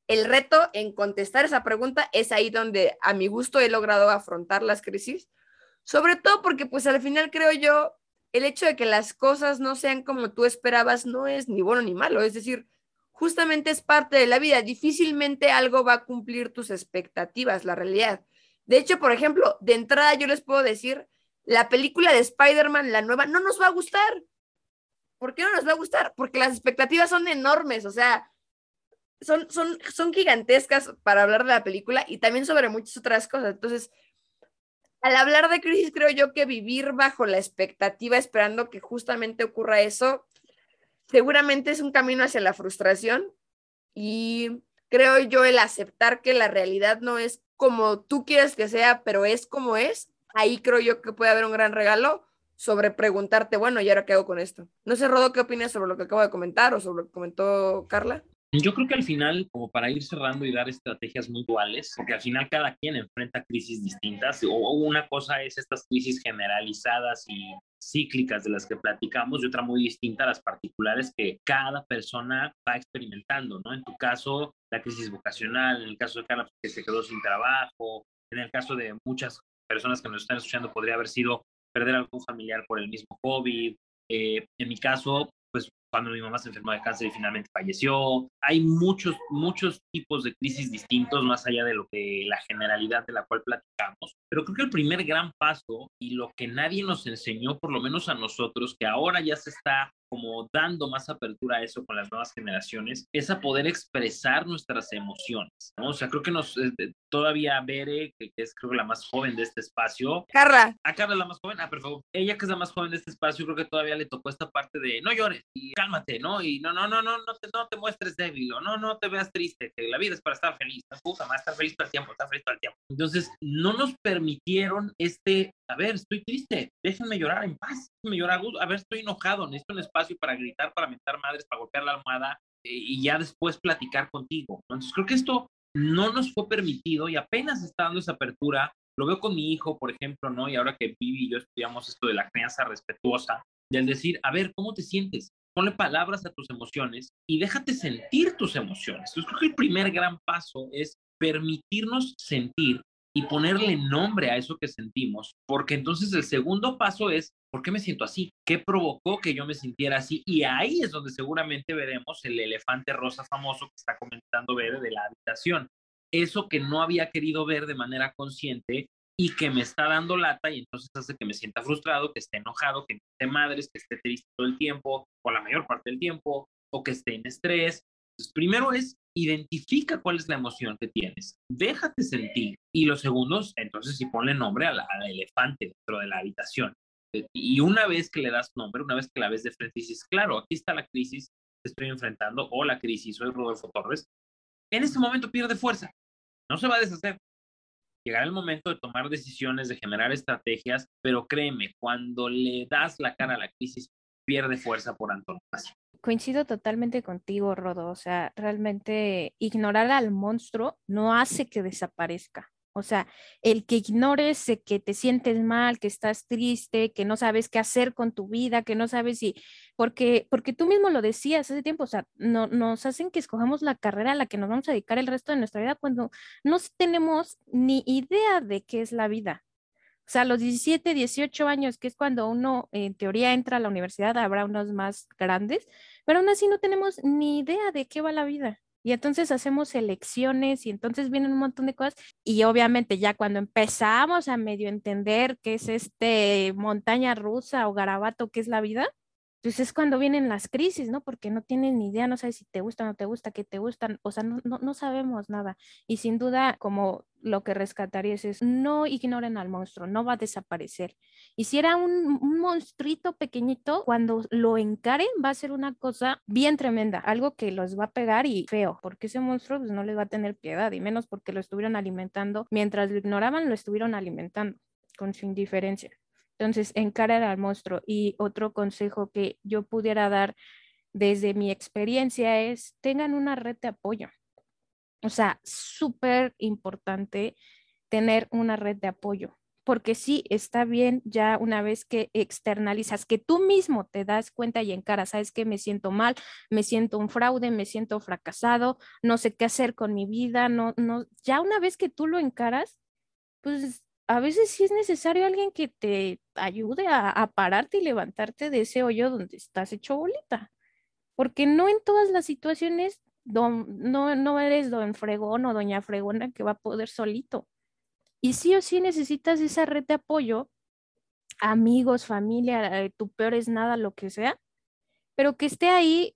el reto en contestar esa pregunta es ahí donde a mi gusto he logrado afrontar las crisis, sobre todo porque pues al final creo yo, el hecho de que las cosas no sean como tú esperabas no es ni bueno ni malo, es decir, justamente es parte de la vida, difícilmente algo va a cumplir tus expectativas, la realidad. De hecho, por ejemplo, de entrada yo les puedo decir, la película de Spider-Man, la nueva, no nos va a gustar. ¿Por qué no nos va a gustar? Porque las expectativas son enormes, o sea, son, son, son gigantescas para hablar de la película y también sobre muchas otras cosas. Entonces, al hablar de crisis, creo yo que vivir bajo la expectativa, esperando que justamente ocurra eso, seguramente es un camino hacia la frustración y creo yo el aceptar que la realidad no es como tú quieres que sea, pero es como es, ahí creo yo que puede haber un gran regalo sobre preguntarte, bueno, ¿y ahora qué hago con esto? No sé, Rodo, ¿qué opinas sobre lo que acabo de comentar o sobre lo que comentó Carla? Yo creo que al final, como para ir cerrando y dar estrategias muy duales, porque al final cada quien enfrenta crisis distintas, o una cosa es estas crisis generalizadas y cíclicas de las que platicamos y otra muy distinta a las particulares que cada persona va experimentando, ¿no? En tu caso, la crisis vocacional, en el caso de Carla, que se quedó sin trabajo, en el caso de muchas personas que nos están escuchando, podría haber sido perder algún familiar por el mismo COVID. Eh, en mi caso, cuando mi mamá se enfermó de cáncer y finalmente falleció. Hay muchos, muchos tipos de crisis distintos más allá de lo que la generalidad de la cual platicamos. Pero creo que el primer gran paso y lo que nadie nos enseñó, por lo menos a nosotros, que ahora ya se está como dando más apertura a eso con las nuevas generaciones, es a poder expresar nuestras emociones, ¿no? O sea, creo que nos, eh, todavía Bere, que, es creo que la más joven de este espacio. Carla. A Carla la más joven, ah, por favor. Ella que es la más joven de este espacio, creo que todavía le tocó esta parte de no llores y cálmate, ¿no? Y no, no, no, no, no te, no te muestres débil o no, no te veas triste, que la vida es para estar feliz, no puta, más estar feliz todo el tiempo, estar feliz todo el tiempo. Entonces, no nos permitieron este a ver, estoy triste, déjenme llorar en paz, déjenme llorar a ver, estoy enojado, necesito un espacio para gritar, para mentar madres, para golpear la almohada y ya después platicar contigo. Entonces creo que esto no nos fue permitido y apenas está dando esa apertura. Lo veo con mi hijo, por ejemplo, ¿no? Y ahora que Vivi y yo estudiamos esto de la crianza respetuosa, del decir, a ver, ¿cómo te sientes? Ponle palabras a tus emociones y déjate sentir tus emociones. Entonces creo que el primer gran paso es permitirnos sentir y ponerle nombre a eso que sentimos, porque entonces el segundo paso es, ¿por qué me siento así? ¿Qué provocó que yo me sintiera así? Y ahí es donde seguramente veremos el elefante rosa famoso que está comentando ver de la habitación. Eso que no había querido ver de manera consciente y que me está dando lata y entonces hace que me sienta frustrado, que esté enojado, que esté madres, que esté triste todo el tiempo o la mayor parte del tiempo o que esté en estrés. Entonces, primero es identifica cuál es la emoción que tienes, déjate sentir. Y los segundos, entonces, si ponle nombre al, elefante dentro de la habitación. Y una vez que le das nombre, una vez que la ves de frente, dices, claro, aquí está la crisis que estoy enfrentando, o la crisis, soy Rodolfo Torres. En este momento pierde fuerza, no se va a deshacer. Llegará el momento de tomar decisiones, de generar estrategias, pero créeme, cuando le das la cara a la crisis, pierde fuerza por antonomasia. Coincido totalmente contigo, Rodo. O sea, realmente ignorar al monstruo no hace que desaparezca. O sea, el que ignores que te sientes mal, que estás triste, que no sabes qué hacer con tu vida, que no sabes si, porque, porque tú mismo lo decías hace tiempo, o sea, no, nos hacen que escojamos la carrera a la que nos vamos a dedicar el resto de nuestra vida cuando no tenemos ni idea de qué es la vida. O sea, los 17, 18 años, que es cuando uno en teoría entra a la universidad, habrá unos más grandes, pero aún así no tenemos ni idea de qué va la vida. Y entonces hacemos elecciones y entonces vienen un montón de cosas. Y obviamente ya cuando empezamos a medio entender qué es este montaña rusa o garabato, qué es la vida, pues es cuando vienen las crisis, ¿no? Porque no tienes ni idea, no sabes si te gusta o no te gusta, qué te gustan, o sea, no, no, sabemos nada. Y sin duda, como lo que rescatarías es, no ignoren al monstruo, no va a desaparecer. Y si era un, un monstruito pequeñito, cuando lo encaren va a ser una cosa bien tremenda, algo que los va a pegar y feo, porque ese monstruo pues, no les va a tener piedad, y menos porque lo estuvieron alimentando, mientras lo ignoraban, lo estuvieron alimentando con su indiferencia. Entonces, encarar al monstruo. Y otro consejo que yo pudiera dar desde mi experiencia es tengan una red de apoyo. O sea, súper importante tener una red de apoyo, porque sí, está bien ya una vez que externalizas, que tú mismo te das cuenta y encaras, sabes que me siento mal, me siento un fraude, me siento fracasado, no sé qué hacer con mi vida, no, no, ya una vez que tú lo encaras, pues a veces sí es necesario alguien que te ayude a, pararte y levantarte de ese hoyo donde estás hecho bolita, porque no en todas las situaciones no, no eres don fregón o doña fregona que va a poder solito y sí o sí necesitas esa red de apoyo, amigos, familia, eh, tu peor es nada, lo que sea, pero que esté ahí,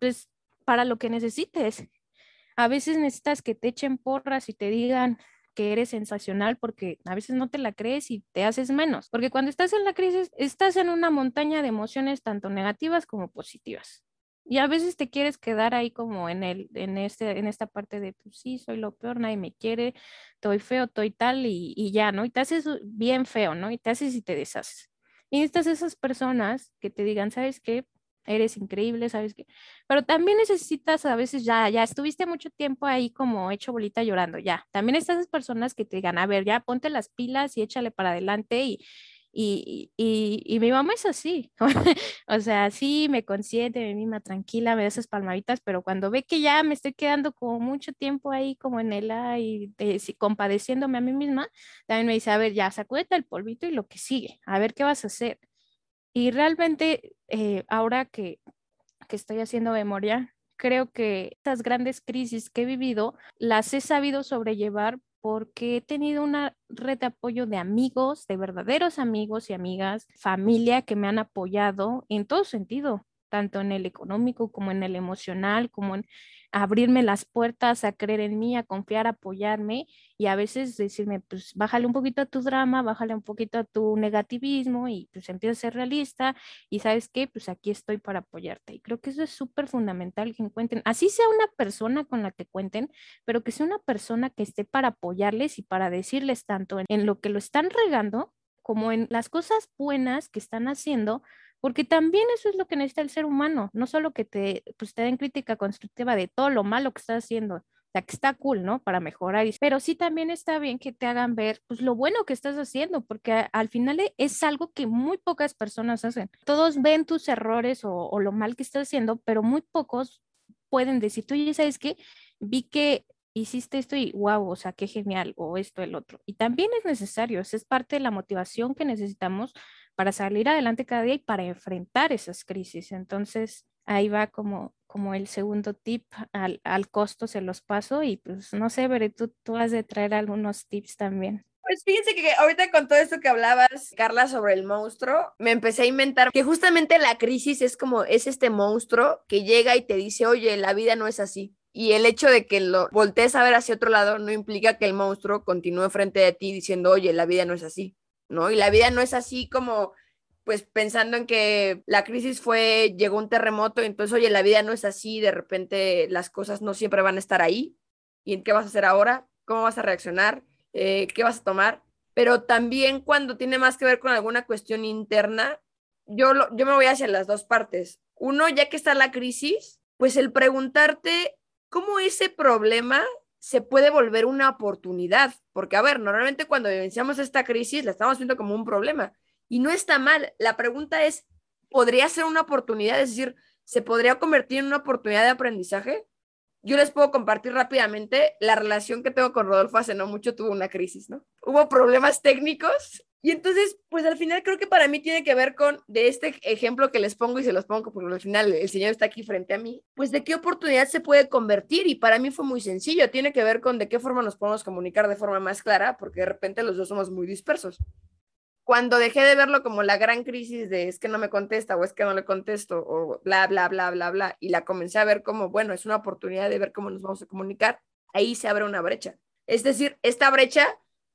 pues, para lo que necesites. A veces necesitas que te echen porras y te digan que eres sensacional porque a veces no te la crees y te haces menos. Porque cuando estás en la crisis, estás en una montaña de emociones tanto negativas como positivas. Y a veces te quieres quedar ahí como en el, en este, en esta parte de pues sí, soy lo peor, nadie me quiere, estoy feo, estoy tal, y, y ya, ¿no? Y te haces bien feo, ¿no? Y te haces y te deshaces. Y necesitas esas personas que te digan, ¿sabes qué? Eres increíble, ¿sabes qué? Pero también necesitas a veces ya, ya estuviste mucho tiempo ahí como hecho bolita llorando, ya. También esas personas que te digan, a ver, ya ponte las pilas y échale para adelante y, y, y, mi mamá es así, o sea, sí me consiente, me mima tranquila, me da esas palmaditas, pero cuando ve que ya me estoy quedando como mucho tiempo ahí como en el y compadeciéndome a mí misma, también me dice, a ver, ya sacúdete el polvito y lo que sigue, a ver qué vas a hacer. Y realmente eh, ahora que, que estoy haciendo memoria, creo que estas grandes crisis que he vivido las he sabido sobrellevar porque he tenido una red de apoyo de amigos, de verdaderos amigos y amigas, familia que me han apoyado en todo sentido, tanto en el económico como en el emocional, como en abrirme las puertas a creer en mí, a confiar, a apoyarme y a veces decirme, pues bájale un poquito a tu drama, bájale un poquito a tu negativismo y pues empieza a ser realista y sabes qué, pues aquí estoy para apoyarte. Y creo que eso es súper fundamental que encuentren, así sea una persona con la que cuenten, pero que sea una persona que esté para apoyarles y para decirles tanto en, en lo que lo están regando como en las cosas buenas que están haciendo, porque también eso es lo que necesita el ser humano, no solo que te, pues, te den crítica constructiva de todo lo malo que estás haciendo, o sea, que está cool, ¿no? Para mejorar, pero sí también está bien que te hagan ver, pues, lo bueno que estás haciendo, porque al final es algo que muy pocas personas hacen. Todos ven tus errores o, o lo mal que estás haciendo, pero muy pocos pueden decir, tú ya sabes que vi que hiciste esto y wow, o sea, qué genial, o esto, el otro. Y también es necesario, es parte de la motivación que necesitamos para salir adelante cada día y para enfrentar esas crisis. Entonces, ahí va como, como el segundo tip, al, al costo se los paso y pues no sé, Veré, tú, tú has de traer algunos tips también. Pues fíjense que ahorita con todo esto que hablabas, Carla, sobre el monstruo, me empecé a inventar que justamente la crisis es como, es este monstruo que llega y te dice, oye, la vida no es así. Y el hecho de que lo voltees a ver hacia otro lado no implica que el monstruo continúe frente de ti diciendo, oye, la vida no es así. ¿No? Y la vida no es así como, pues pensando en que la crisis fue, llegó un terremoto, entonces, oye, la vida no es así, de repente las cosas no siempre van a estar ahí. ¿Y en qué vas a hacer ahora? ¿Cómo vas a reaccionar? Eh, ¿Qué vas a tomar? Pero también cuando tiene más que ver con alguna cuestión interna, yo, yo me voy hacia las dos partes. Uno, ya que está la crisis, pues el preguntarte cómo ese problema se puede volver una oportunidad, porque a ver, normalmente cuando vivenciamos esta crisis la estamos viendo como un problema y no está mal. La pregunta es, ¿podría ser una oportunidad? Es decir, ¿se podría convertir en una oportunidad de aprendizaje? Yo les puedo compartir rápidamente la relación que tengo con Rodolfo hace no mucho tuvo una crisis, ¿no? Hubo problemas técnicos y entonces, pues al final creo que para mí tiene que ver con, de este ejemplo que les pongo y se los pongo porque al final el Señor está aquí frente a mí, pues de qué oportunidad se puede convertir y para mí fue muy sencillo, tiene que ver con de qué forma nos podemos comunicar de forma más clara porque de repente los dos somos muy dispersos. Cuando dejé de verlo como la gran crisis de es que no me contesta o es que no le contesto o bla, bla, bla, bla, bla, y la comencé a ver como, bueno, es una oportunidad de ver cómo nos vamos a comunicar, ahí se abre una brecha. Es decir, esta brecha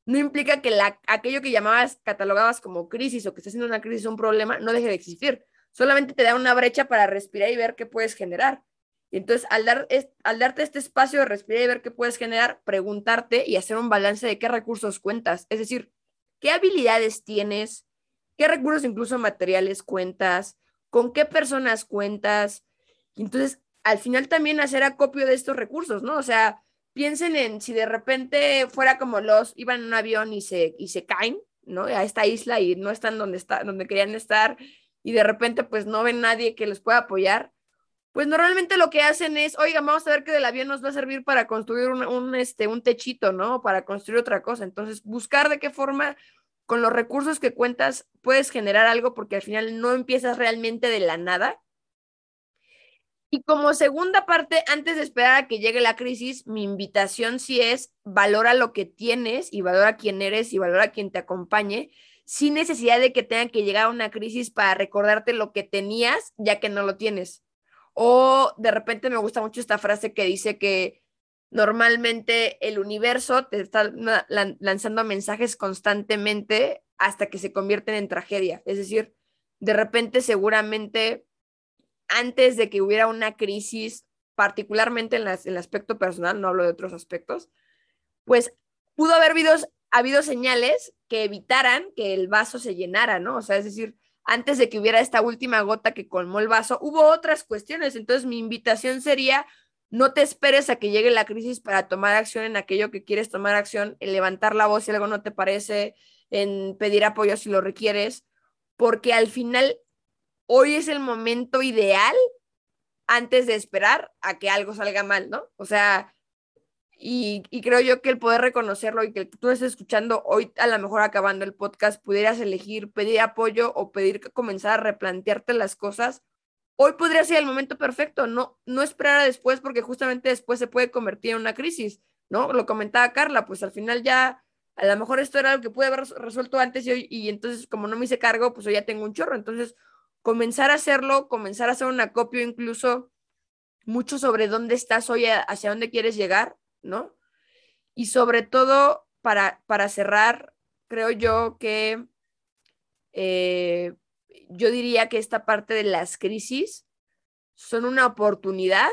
no implica que la, aquello que llamabas, catalogabas como crisis o que está siendo una crisis un problema, no deje de existir. Solamente te da una brecha para respirar y ver qué puedes generar. Y entonces, al, dar, al darte este espacio de respirar y ver qué puedes generar, preguntarte y hacer un balance de qué recursos cuentas. Es decir, qué habilidades tienes, qué recursos incluso materiales cuentas, con qué personas cuentas. Entonces, al final también hacer acopio de estos recursos, ¿no? O sea, piensen en si de repente fuera como los, iban en un avión y se, y se caen, ¿no? A esta isla y no están donde, está, donde querían estar y de repente pues no ven nadie que les pueda apoyar, pues normalmente lo que hacen es, oiga, vamos a ver que del avión nos va a servir para construir un, este, un techito, ¿no? Para construir otra cosa. Entonces, buscar de qué forma con los recursos que cuentas puedes generar algo porque al final no empiezas realmente de la nada. Y como segunda parte, antes de esperar a que llegue la crisis, mi invitación sí es valora lo que tienes y valora quién eres y valora quién te acompañe, sin necesidad de que tenga que llegar a una crisis para recordarte lo que tenías ya que no lo tienes. O de repente me gusta mucho esta frase que dice que normalmente el universo te está lanzando mensajes constantemente hasta que se convierten en tragedia. Es decir, de repente seguramente antes de que hubiera una crisis, particularmente en, el aspecto personal, no hablo de otros aspectos, pues pudo haber habido, habido señales que evitaran que el vaso se llenara, ¿no? O sea, es decir, antes de que hubiera esta última gota que colmó el vaso, hubo otras cuestiones. Entonces, mi invitación sería, no te esperes a que llegue la crisis para tomar acción en aquello que quieres tomar acción, en levantar la voz si algo no te parece, en pedir apoyo si lo requieres, porque al final, hoy es el momento ideal antes de esperar a que algo salga mal, ¿no? O sea, y, creo yo que el poder reconocerlo y que tú estés escuchando hoy, a lo mejor acabando el podcast, pudieras elegir pedir apoyo o pedir comenzar a replantearte las cosas, hoy podría ser el momento perfecto, no, no esperar a después porque justamente después se puede convertir en una crisis, ¿no? Lo comentaba Carla, pues al final ya, a lo mejor esto era lo que pude haber resuelto antes y hoy, y entonces como no me hice cargo, pues hoy ya tengo un chorro, entonces comenzar a hacerlo, comenzar a hacer un acopio incluso mucho sobre dónde estás hoy, hacia dónde quieres llegar, ¿no? Y sobre todo, para, para cerrar, creo yo que eh, yo diría que esta parte de las crisis son una oportunidad,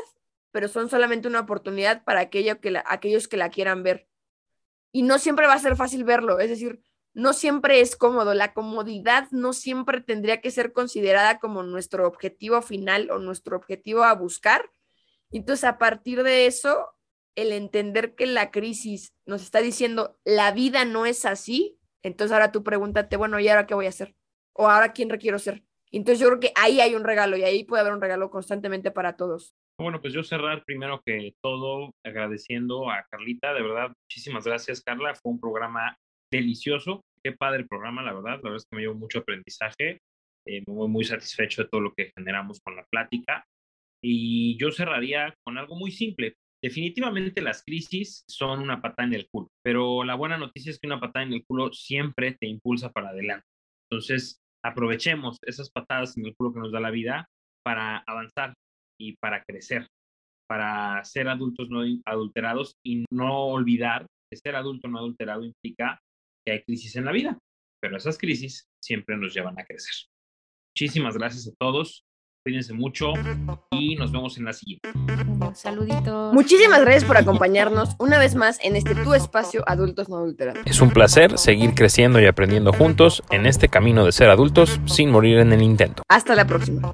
pero son solamente una oportunidad para aquello que aquellos que la quieran ver. Y no siempre va a ser fácil verlo, es decir, no siempre es cómodo. La comodidad no siempre tendría que ser considerada como nuestro objetivo final o nuestro objetivo a buscar. Entonces, a partir de eso, el entender que la crisis nos está diciendo la vida no es así, entonces ahora tú pregúntate, bueno, ¿y ahora qué voy a hacer? ¿O ahora quién requiero ser? Entonces yo creo que ahí hay un regalo y ahí puede haber un regalo constantemente para todos. Bueno, pues yo cerrar primero que todo agradeciendo a Carlita, de verdad, muchísimas gracias Carla, fue un programa delicioso, qué padre programa, la verdad, la verdad es que me llevo mucho aprendizaje, eh, me voy muy satisfecho de todo lo que generamos con la plática y yo cerraría con algo muy simple, Definitivamente las crisis son una patada en el culo, pero la buena noticia es que una patada en el culo siempre te impulsa para adelante. Entonces, aprovechemos esas patadas en el culo que nos da la vida para avanzar y para crecer, para ser adultos no adulterados y no olvidar que ser adulto no adulterado implica que hay crisis en la vida, pero esas crisis siempre nos llevan a crecer. Muchísimas gracias a todos. Cuídense mucho y nos vemos en la siguiente. Saluditos. Muchísimas gracias por acompañarnos una vez más en este tu espacio Adultos No Adulterados. Es un placer seguir creciendo y aprendiendo juntos en este camino de ser adultos sin morir en el intento. Hasta la próxima.